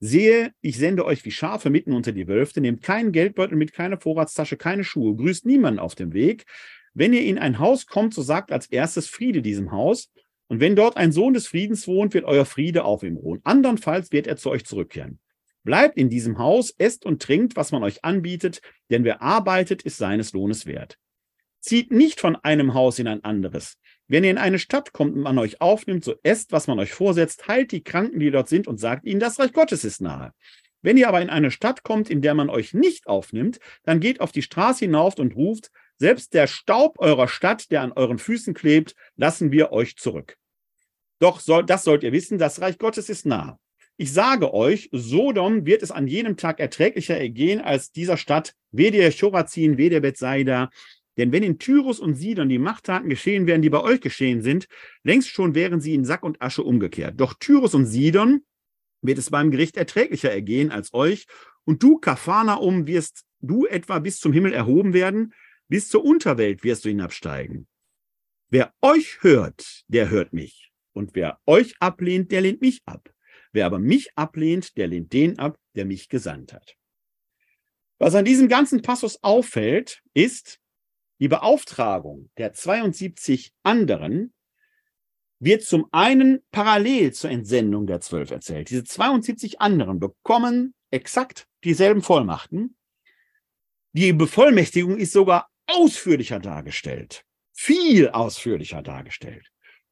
Sehe, ich sende euch wie Schafe mitten unter die Wölfte, nehmt keinen Geldbeutel mit, keine Vorratstasche, keine Schuhe, grüßt niemanden auf dem Weg. Wenn ihr in ein Haus kommt, so sagt als erstes Friede diesem Haus. Und wenn dort ein Sohn des Friedens wohnt, wird euer Friede auf ihm ruhen. Andernfalls wird er zu euch zurückkehren. Bleibt in diesem Haus, esst und trinkt, was man euch anbietet, denn wer arbeitet, ist seines Lohnes wert. Zieht nicht von einem Haus in ein anderes. Wenn ihr in eine Stadt kommt und man euch aufnimmt, so esst, was man euch vorsetzt, heilt die Kranken, die dort sind, und sagt ihnen, das Reich Gottes ist nahe. Wenn ihr aber in eine Stadt kommt, in der man euch nicht aufnimmt, dann geht auf die Straße hinauf und ruft, selbst der Staub eurer Stadt, der an euren Füßen klebt, lassen wir euch zurück. Doch soll, das sollt ihr wissen, das Reich Gottes ist nahe. Ich sage euch, Sodom wird es an jenem Tag erträglicher ergehen als dieser Stadt, weder Chorazin, weder Bethsaida, denn wenn in Tyrus und Sidon die Machttaten geschehen wären, die bei euch geschehen sind, längst schon wären sie in Sack und Asche umgekehrt. Doch Tyrus und Sidon wird es beim Gericht erträglicher ergehen als euch. Und du, Kafanaum, wirst du etwa bis zum Himmel erhoben werden, bis zur Unterwelt wirst du hinabsteigen. Wer euch hört, der hört mich. Und wer euch ablehnt, der lehnt mich ab. Wer aber mich ablehnt, der lehnt den ab, der mich gesandt hat. Was an diesem ganzen Passus auffällt, ist, die Beauftragung der 72 anderen wird zum einen parallel zur Entsendung der zwölf erzählt. Diese 72 anderen bekommen exakt dieselben Vollmachten. Die Bevollmächtigung ist sogar ausführlicher dargestellt, viel ausführlicher dargestellt.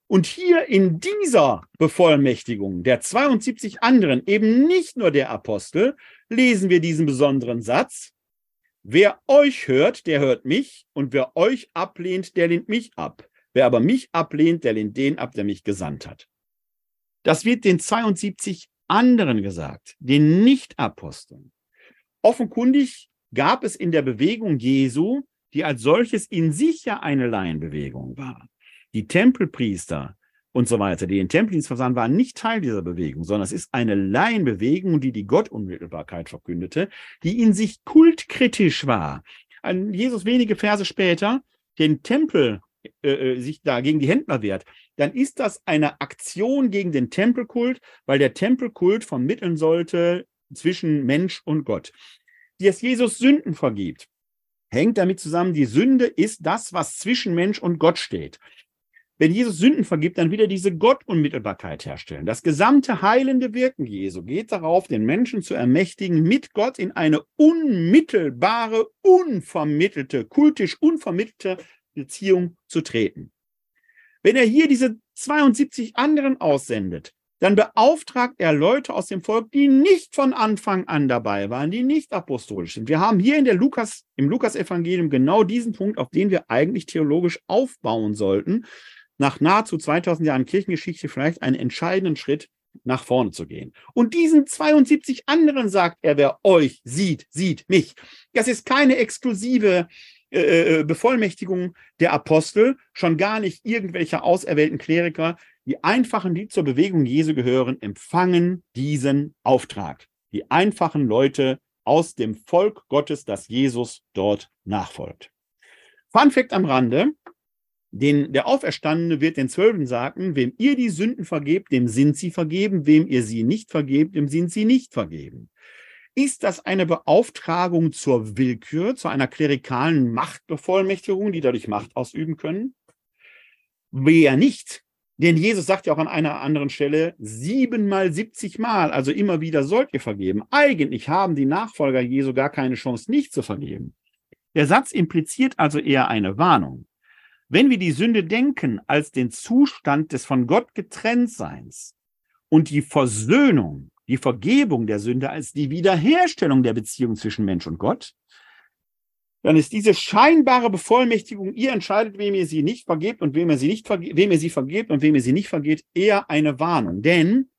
Und hier in dieser Bevollmächtigung der 72 anderen, eben nicht nur der Apostel, lesen wir diesen besonderen Satz. Wer euch hört, der hört mich, und wer euch ablehnt, der lehnt mich ab. Wer aber mich ablehnt, der lehnt den ab, der mich gesandt hat. Das wird den 72 anderen gesagt, den Nicht-Aposteln. Offenkundig gab es in der Bewegung Jesu, die als solches in sich ja eine Laienbewegung war. Die Tempelpriester und so weiter, die den Tempeldienst versahen, waren nicht Teil dieser Bewegung, sondern es ist eine Laienbewegung, die die Gottunmittelbarkeit verkündete, die in sich kultkritisch war. An Jesus wenige Verse später den Tempel äh, äh, sich da gegen die Händler wehrt, dann ist das eine Aktion gegen den Tempelkult, weil der Tempelkult vermitteln sollte zwischen Mensch und Gott. Dass Jesus Sünden vergibt, hängt damit zusammen, die Sünde ist das, was zwischen Mensch und Gott steht. Wenn Jesus Sünden vergibt, dann wieder diese Gottunmittelbarkeit herstellen. Das gesamte heilende Wirken Jesu geht darauf, den Menschen zu ermächtigen, mit Gott in eine unmittelbare, unvermittelte, kultisch unvermittelte Beziehung zu treten. Wenn er hier diese 72 anderen aussendet, dann beauftragt er Leute aus dem Volk, die nicht von Anfang an dabei waren, die nicht apostolisch sind. Wir haben hier in der Lukas, im Lukas-Evangelium genau diesen Punkt, auf den wir eigentlich theologisch aufbauen sollten, nach nahezu 2000 Jahren Kirchengeschichte vielleicht einen entscheidenden Schritt nach vorne zu gehen. Und diesen 72 anderen sagt er, wer euch sieht, sieht mich. Das ist keine exklusive äh, äh, Bevollmächtigung der Apostel, schon gar nicht irgendwelcher auserwählten Kleriker. Die Einfachen, die zur Bewegung Jesu gehören, empfangen diesen Auftrag. Die einfachen Leute aus dem Volk Gottes, das Jesus dort nachfolgt. Fun Fact am Rande. Den, der Auferstandene wird den Zwölfen sagen, wem ihr die Sünden vergebt, dem sind sie vergeben, wem ihr sie nicht vergebt, dem sind sie nicht vergeben. Ist das eine Beauftragung zur Willkür, zu einer klerikalen Machtbevollmächtigung, die dadurch Macht ausüben können? Wer nicht. Denn Jesus sagt ja auch an einer anderen Stelle, siebenmal, siebzigmal, also immer wieder sollt ihr vergeben. Eigentlich haben die Nachfolger Jesu gar keine Chance, nicht zu vergeben. Der Satz impliziert also eher eine Warnung. Wenn wir die Sünde denken als den Zustand des von Gott getrenntseins und die Versöhnung die Vergebung der Sünde als die Wiederherstellung der Beziehung zwischen Mensch und Gott, dann ist diese scheinbare Bevollmächtigung, ihr entscheidet, wem ihr sie nicht vergebt und wem ihr sie nicht vergebt, wem ihr sie vergebt und wem ihr sie nicht vergeht, eher eine Warnung. Denn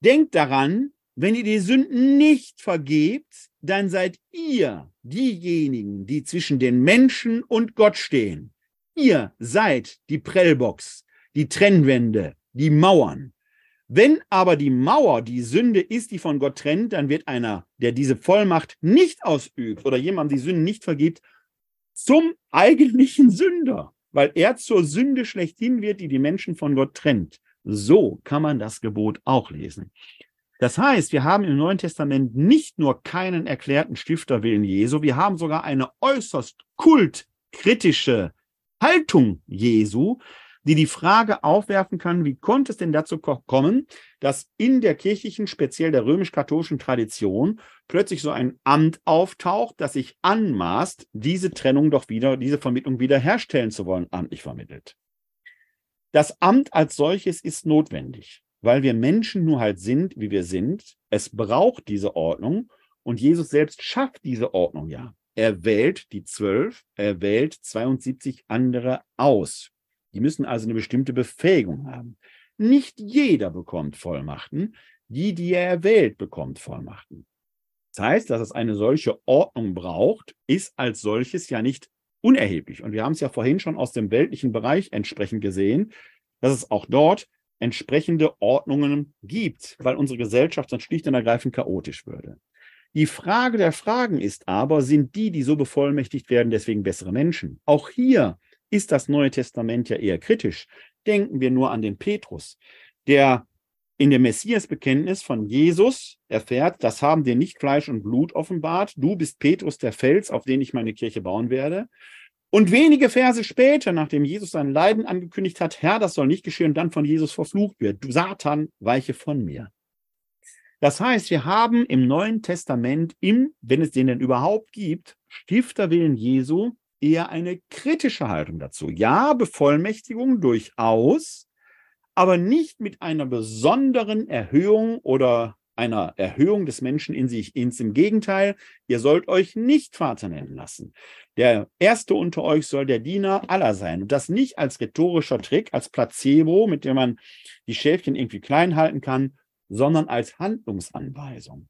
denkt daran, wenn ihr die Sünden nicht vergebt, dann seid ihr diejenigen, die zwischen den Menschen und Gott stehen. Ihr seid die Prellbox, die Trennwände, die Mauern. Wenn aber die Mauer die Sünde ist, die von Gott trennt, dann wird einer, der diese Vollmacht nicht ausübt oder jemandem die Sünde nicht vergibt, zum eigentlichen Sünder, weil er zur Sünde schlechthin wird, die die Menschen von Gott trennt. So kann man das Gebot auch lesen. Das heißt, wir haben im Neuen Testament nicht nur keinen erklärten Stifterwillen Jesu, wir haben sogar eine äußerst kultkritische Haltung Jesu, die die Frage aufwerfen kann, wie konnte es denn dazu kommen, dass in der kirchlichen, speziell der römisch-katholischen Tradition, plötzlich so ein Amt auftaucht, das sich anmaßt, diese Trennung doch wieder, diese Vermittlung wiederherstellen zu wollen, amtlich vermittelt. Das Amt als solches ist notwendig, weil wir Menschen nur halt sind, wie wir sind. Es braucht diese Ordnung und Jesus selbst schafft diese Ordnung ja. Er wählt die zwölf, er wählt 72 andere aus die müssen also eine bestimmte Befähigung haben. Nicht jeder bekommt Vollmachten. Die, die er erwählt, bekommt Vollmachten. Das heißt, dass es eine solche Ordnung braucht, ist als solches ja nicht unerheblich. Und wir haben es ja vorhin schon aus dem weltlichen Bereich entsprechend gesehen, dass es auch dort entsprechende Ordnungen gibt, weil unsere Gesellschaft sonst schlicht und ergreifend chaotisch würde. Die Frage der Fragen ist aber, sind die, die so bevollmächtigt werden, deswegen bessere Menschen? Auch hier ist das Neue Testament ja eher kritisch. Denken wir nur an den Petrus, der in dem Messias-Bekenntnis von Jesus erfährt, das haben dir nicht Fleisch und Blut offenbart, du bist Petrus der Fels, auf den ich meine Kirche bauen werde. Und wenige Verse später, nachdem Jesus sein Leiden angekündigt hat, Herr, das soll nicht geschehen, und dann von Jesus verflucht wird, du Satan, weiche von mir. Das heißt, wir haben im Neuen Testament, im, wenn es den denn überhaupt gibt, Stifterwillen Jesu, eher eine kritische Haltung dazu. Ja, Bevollmächtigung durchaus, aber nicht mit einer besonderen Erhöhung oder einer Erhöhung des Menschen in sich. Ins im Gegenteil, ihr sollt euch nicht Vater nennen lassen. Der Erste unter euch soll der Diener aller sein. Und das nicht als rhetorischer Trick, als Placebo, mit dem man die Schäfchen irgendwie klein halten kann, sondern als Handlungsanweisung.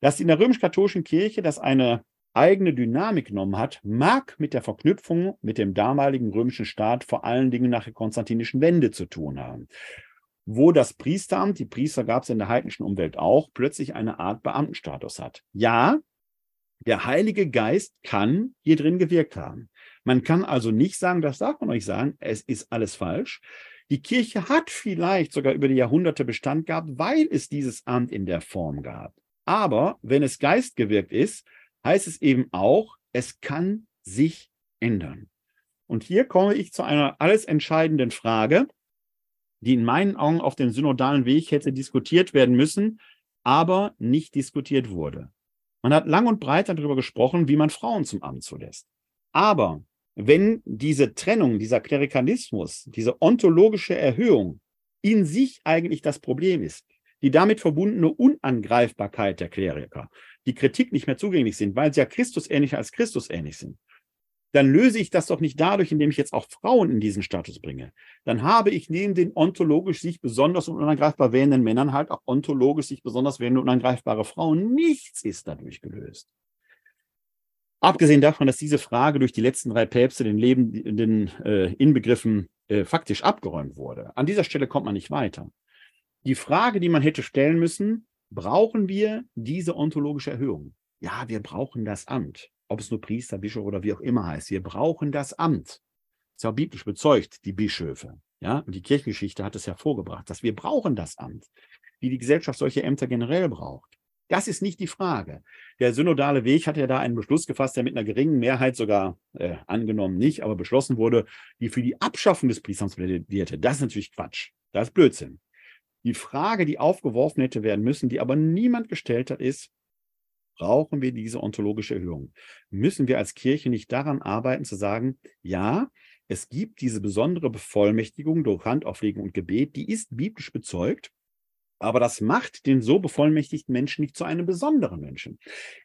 Dass in der römisch-katholischen Kirche das eine eigene Dynamik genommen hat, mag mit der Verknüpfung mit dem damaligen römischen Staat vor allen Dingen nach der konstantinischen Wende zu tun haben wo das Priesteramt, die Priester gab es in der heidnischen Umwelt auch, plötzlich eine Art Beamtenstatus hat. Ja, der Heilige Geist kann hier drin gewirkt haben. Man kann also nicht sagen, das darf man euch sagen, es ist alles falsch. Die Kirche hat vielleicht sogar über die Jahrhunderte Bestand gehabt, weil es dieses Amt in der Form gab. Aber wenn es geistgewirkt ist, heißt es eben auch, es kann sich ändern. Und hier komme ich zu einer alles entscheidenden Frage, die in meinen Augen auf dem synodalen Weg hätte diskutiert werden müssen, aber nicht diskutiert wurde. Man hat lang und breit darüber gesprochen, wie man Frauen zum Amt zulässt. Aber wenn diese Trennung, dieser Klerikalismus, diese ontologische Erhöhung in sich eigentlich das Problem ist, die damit verbundene Unangreifbarkeit der Kleriker, die Kritik nicht mehr zugänglich sind, weil sie ja Christus ähnlicher als Christus ähnlich sind, dann löse ich das doch nicht dadurch, indem ich jetzt auch Frauen in diesen Status bringe. Dann habe ich neben den ontologisch sich besonders und unangreifbar wählenden Männern halt auch ontologisch sich besonders wählende unangreifbare Frauen. Nichts ist dadurch gelöst. Abgesehen davon, dass diese Frage durch die letzten drei Päpste den lebenden äh, Inbegriffen äh, faktisch abgeräumt wurde. An dieser Stelle kommt man nicht weiter. Die Frage, die man hätte stellen müssen, brauchen wir diese ontologische Erhöhung? Ja, wir brauchen das Amt ob es nur Priester, Bischof oder wie auch immer heißt. Wir brauchen das Amt. Ist ja biblisch bezeugt, die Bischöfe. Ja, und die Kirchengeschichte hat es hervorgebracht, dass wir brauchen das Amt, wie die Gesellschaft solche Ämter generell braucht. Das ist nicht die Frage. Der synodale Weg hat ja da einen Beschluss gefasst, der mit einer geringen Mehrheit sogar äh, angenommen nicht, aber beschlossen wurde, die für die Abschaffung des Priesteramts plädierte. Das ist natürlich Quatsch. Das ist Blödsinn. Die Frage, die aufgeworfen hätte werden müssen, die aber niemand gestellt hat, ist, brauchen wir diese ontologische Erhöhung. Müssen wir als Kirche nicht daran arbeiten, zu sagen, ja, es gibt diese besondere Bevollmächtigung durch Handauflegung und Gebet, die ist biblisch bezeugt. Aber das macht den so bevollmächtigten Menschen nicht zu einem besonderen Menschen.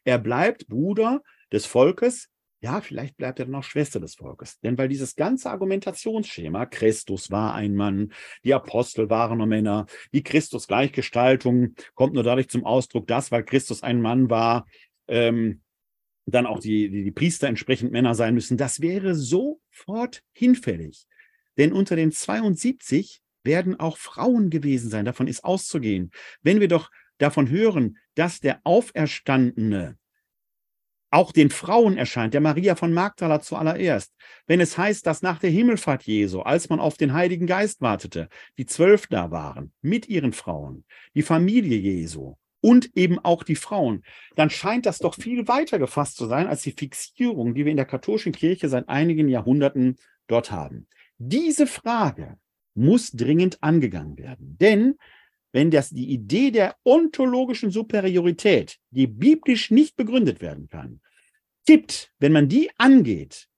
Er bleibt Bruder des Volkes, ja, vielleicht bleibt er dann auch Schwester des Volkes. Denn weil dieses ganze Argumentationsschema, Christus war ein Mann, die Apostel waren nur Männer, die Christus-Gleichgestaltung kommt nur dadurch zum Ausdruck, dass, weil Christus ein Mann war, ähm, dann auch die, die, die Priester entsprechend Männer sein müssen. Das wäre sofort hinfällig. Denn unter den 72 werden auch Frauen gewesen sein. Davon ist auszugehen. Wenn wir doch davon hören, dass der Auferstandene auch den Frauen erscheint, der Maria von Magdala zuallererst. Wenn es heißt, dass nach der Himmelfahrt Jesu, als man auf den Heiligen Geist wartete, die zwölf da waren, mit ihren Frauen, die Familie Jesu und eben auch die Frauen, dann scheint das doch viel weiter gefasst zu sein als die Fixierung, die wir in der katholischen Kirche seit einigen Jahrhunderten dort haben. Diese Frage muss dringend angegangen werden, denn wenn das die Idee der ontologischen Superiorität, die biblisch nicht begründet werden kann, gibt, wenn man die angeht,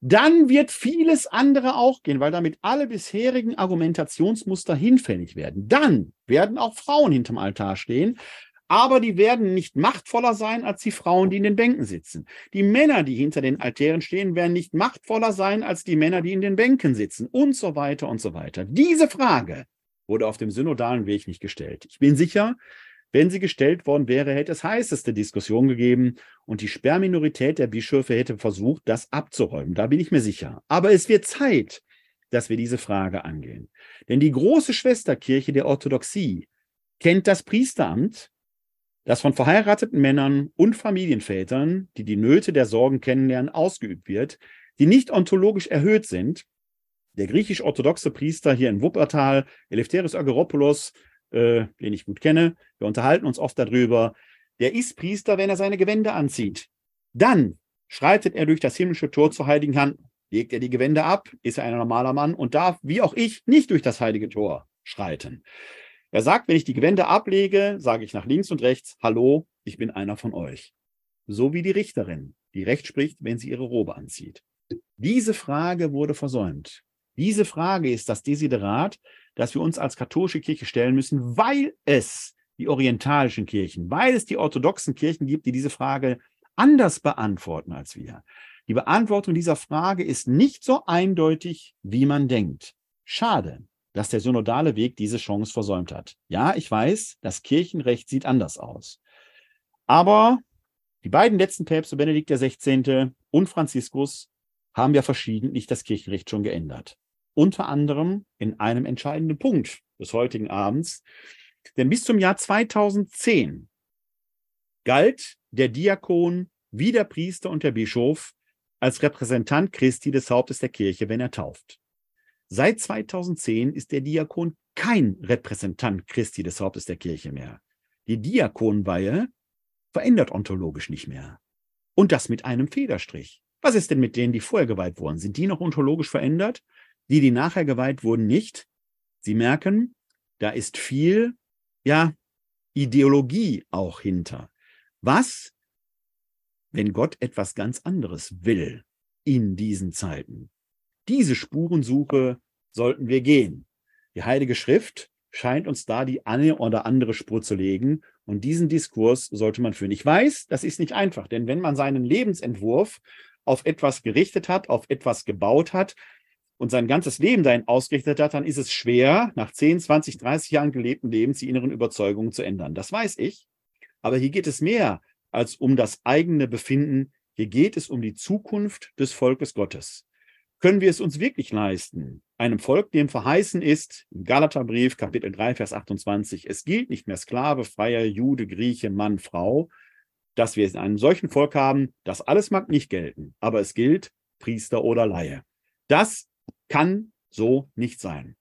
dann wird vieles andere auch gehen, weil damit alle bisherigen Argumentationsmuster hinfällig werden. Dann werden auch Frauen hinterm Altar stehen, aber die werden nicht machtvoller sein als die Frauen, die in den Bänken sitzen. Die Männer, die hinter den Altären stehen, werden nicht machtvoller sein als die Männer, die in den Bänken sitzen und so weiter und so weiter. Diese Frage wurde auf dem synodalen Weg nicht gestellt. Ich bin sicher, wenn sie gestellt worden wäre, hätte es heißeste Diskussion gegeben und die Sperrminorität der Bischöfe hätte versucht, das abzuräumen. Da bin ich mir sicher. Aber es wird Zeit, dass wir diese Frage angehen. Denn die große Schwesterkirche der Orthodoxie kennt das Priesteramt, das von verheirateten Männern und Familienvätern, die die Nöte der Sorgen kennenlernen, ausgeübt wird, die nicht ontologisch erhöht sind. Der griechisch-orthodoxe Priester hier in Wuppertal, Eleftherios Ageropoulos, äh, den ich gut kenne, wir unterhalten uns oft darüber, der ist Priester, wenn er seine Gewände anzieht. Dann schreitet er durch das himmlische Tor zur heiligen Hand, legt er die Gewände ab, ist er ein normaler Mann und darf, wie auch ich, nicht durch das heilige Tor schreiten. Er sagt, wenn ich die Gewände ablege, sage ich nach links und rechts, hallo, ich bin einer von euch. So wie die Richterin, die recht spricht, wenn sie ihre Robe anzieht? Diese Frage wurde versäumt. Diese Frage ist das Desiderat, das wir uns als katholische Kirche stellen müssen, weil es die orientalischen Kirchen, weil es die orthodoxen Kirchen gibt, die diese Frage anders beantworten als wir. Die Beantwortung dieser Frage ist nicht so eindeutig, wie man denkt. Schade, dass der synodale Weg diese Chance versäumt hat. Ja, ich weiß, das Kirchenrecht sieht anders aus. Aber die beiden letzten Päpste, Benedikt XVI. und Franziskus, haben ja verschiedentlich das Kirchenrecht schon geändert. Unter anderem in einem entscheidenden Punkt des heutigen Abends. Denn bis zum Jahr 2010 galt der Diakon wie der Priester und der Bischof als Repräsentant Christi des Hauptes der Kirche, wenn er tauft. Seit 2010 ist der Diakon kein Repräsentant Christi des Hauptes der Kirche mehr. Die Diakonweihe verändert ontologisch nicht mehr. Und das mit einem Federstrich. Was ist denn mit denen, die vorher geweiht wurden? Sind die noch ontologisch verändert? Die, die nachher geweiht wurden, nicht? Sie merken, da ist viel, ja, Ideologie auch hinter. Was, wenn Gott etwas ganz anderes will in diesen Zeiten? Diese Spurensuche sollten wir gehen. Die Heilige Schrift scheint uns da die eine oder andere Spur zu legen. Und diesen Diskurs sollte man führen. Ich weiß, das ist nicht einfach, denn wenn man seinen Lebensentwurf auf etwas gerichtet hat, auf etwas gebaut hat und sein ganzes Leben dahin ausgerichtet hat, dann ist es schwer, nach 10, 20, 30 Jahren gelebten Lebens die inneren Überzeugungen zu ändern. Das weiß ich. Aber hier geht es mehr als um das eigene Befinden. Hier geht es um die Zukunft des Volkes Gottes. Können wir es uns wirklich leisten, einem Volk, dem verheißen ist, im Galaterbrief, Kapitel 3, Vers 28, es gilt nicht mehr Sklave, Freier, Jude, Grieche, Mann, Frau, dass wir in einem solchen Volk haben, das alles mag nicht gelten, aber es gilt Priester oder Laie. Das kann so nicht sein.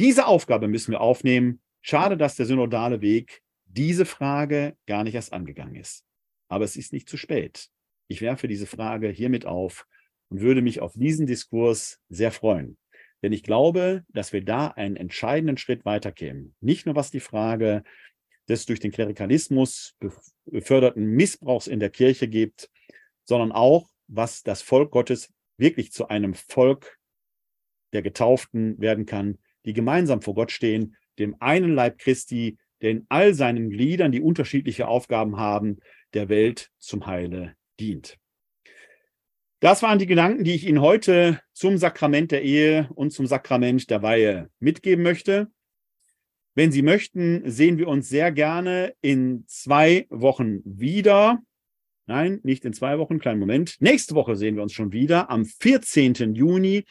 Diese Aufgabe müssen wir aufnehmen. Schade, dass der synodale Weg diese Frage gar nicht erst angegangen ist. Aber es ist nicht zu spät. Ich werfe diese Frage hiermit auf und würde mich auf diesen Diskurs sehr freuen. Denn ich glaube, dass wir da einen entscheidenden Schritt weiterkämen. Nicht nur was die Frage des durch den Klerikalismus beförderten Missbrauchs in der Kirche gibt, sondern auch, was das Volk Gottes wirklich zu einem Volk der Getauften werden kann, die gemeinsam vor Gott stehen, dem einen Leib Christi, der in all seinen Gliedern, die unterschiedliche Aufgaben haben, der Welt zum Heile dient. Das waren die Gedanken, die ich Ihnen heute zum Sakrament der Ehe und zum Sakrament der Weihe mitgeben möchte. Wenn Sie möchten, sehen wir uns sehr gerne in zwei Wochen wieder. Nein, nicht in zwei Wochen, kleinen Moment. Nächste Woche sehen wir uns schon wieder am 14. Juni.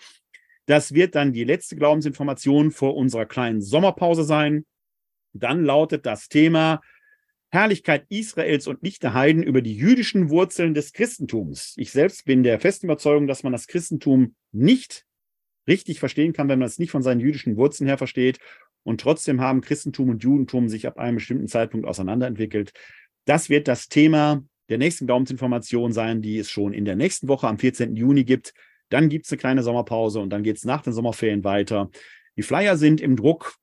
Das wird dann die letzte Glaubensinformation vor unserer kleinen Sommerpause sein. Dann lautet das Thema Herrlichkeit Israels und nicht der Heiden über die jüdischen Wurzeln des Christentums. Ich selbst bin der festen Überzeugung, dass man das Christentum nicht richtig verstehen kann, wenn man es nicht von seinen jüdischen Wurzeln her versteht. Und trotzdem haben Christentum und Judentum sich ab einem bestimmten Zeitpunkt auseinanderentwickelt. Das wird das Thema der nächsten Glaubensinformation sein, die es schon in der nächsten Woche am 14. Juni gibt. Dann gibt es eine kleine Sommerpause und dann geht es nach den Sommerferien weiter. Die Flyer sind im Druck.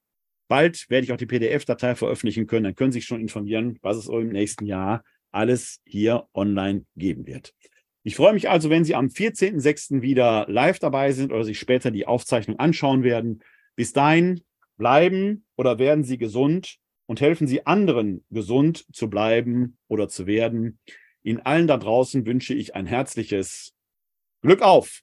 Bald werde ich auch die PDF-Datei veröffentlichen können. Dann können Sie sich schon informieren, was es im nächsten Jahr alles hier online geben wird. Ich freue mich also, wenn Sie am 14.06. wieder live dabei sind oder sich später die Aufzeichnung anschauen werden. Bis dahin bleiben oder werden Sie gesund und helfen Sie anderen, gesund zu bleiben oder zu werden. Ihnen allen da draußen wünsche ich ein herzliches Glück auf!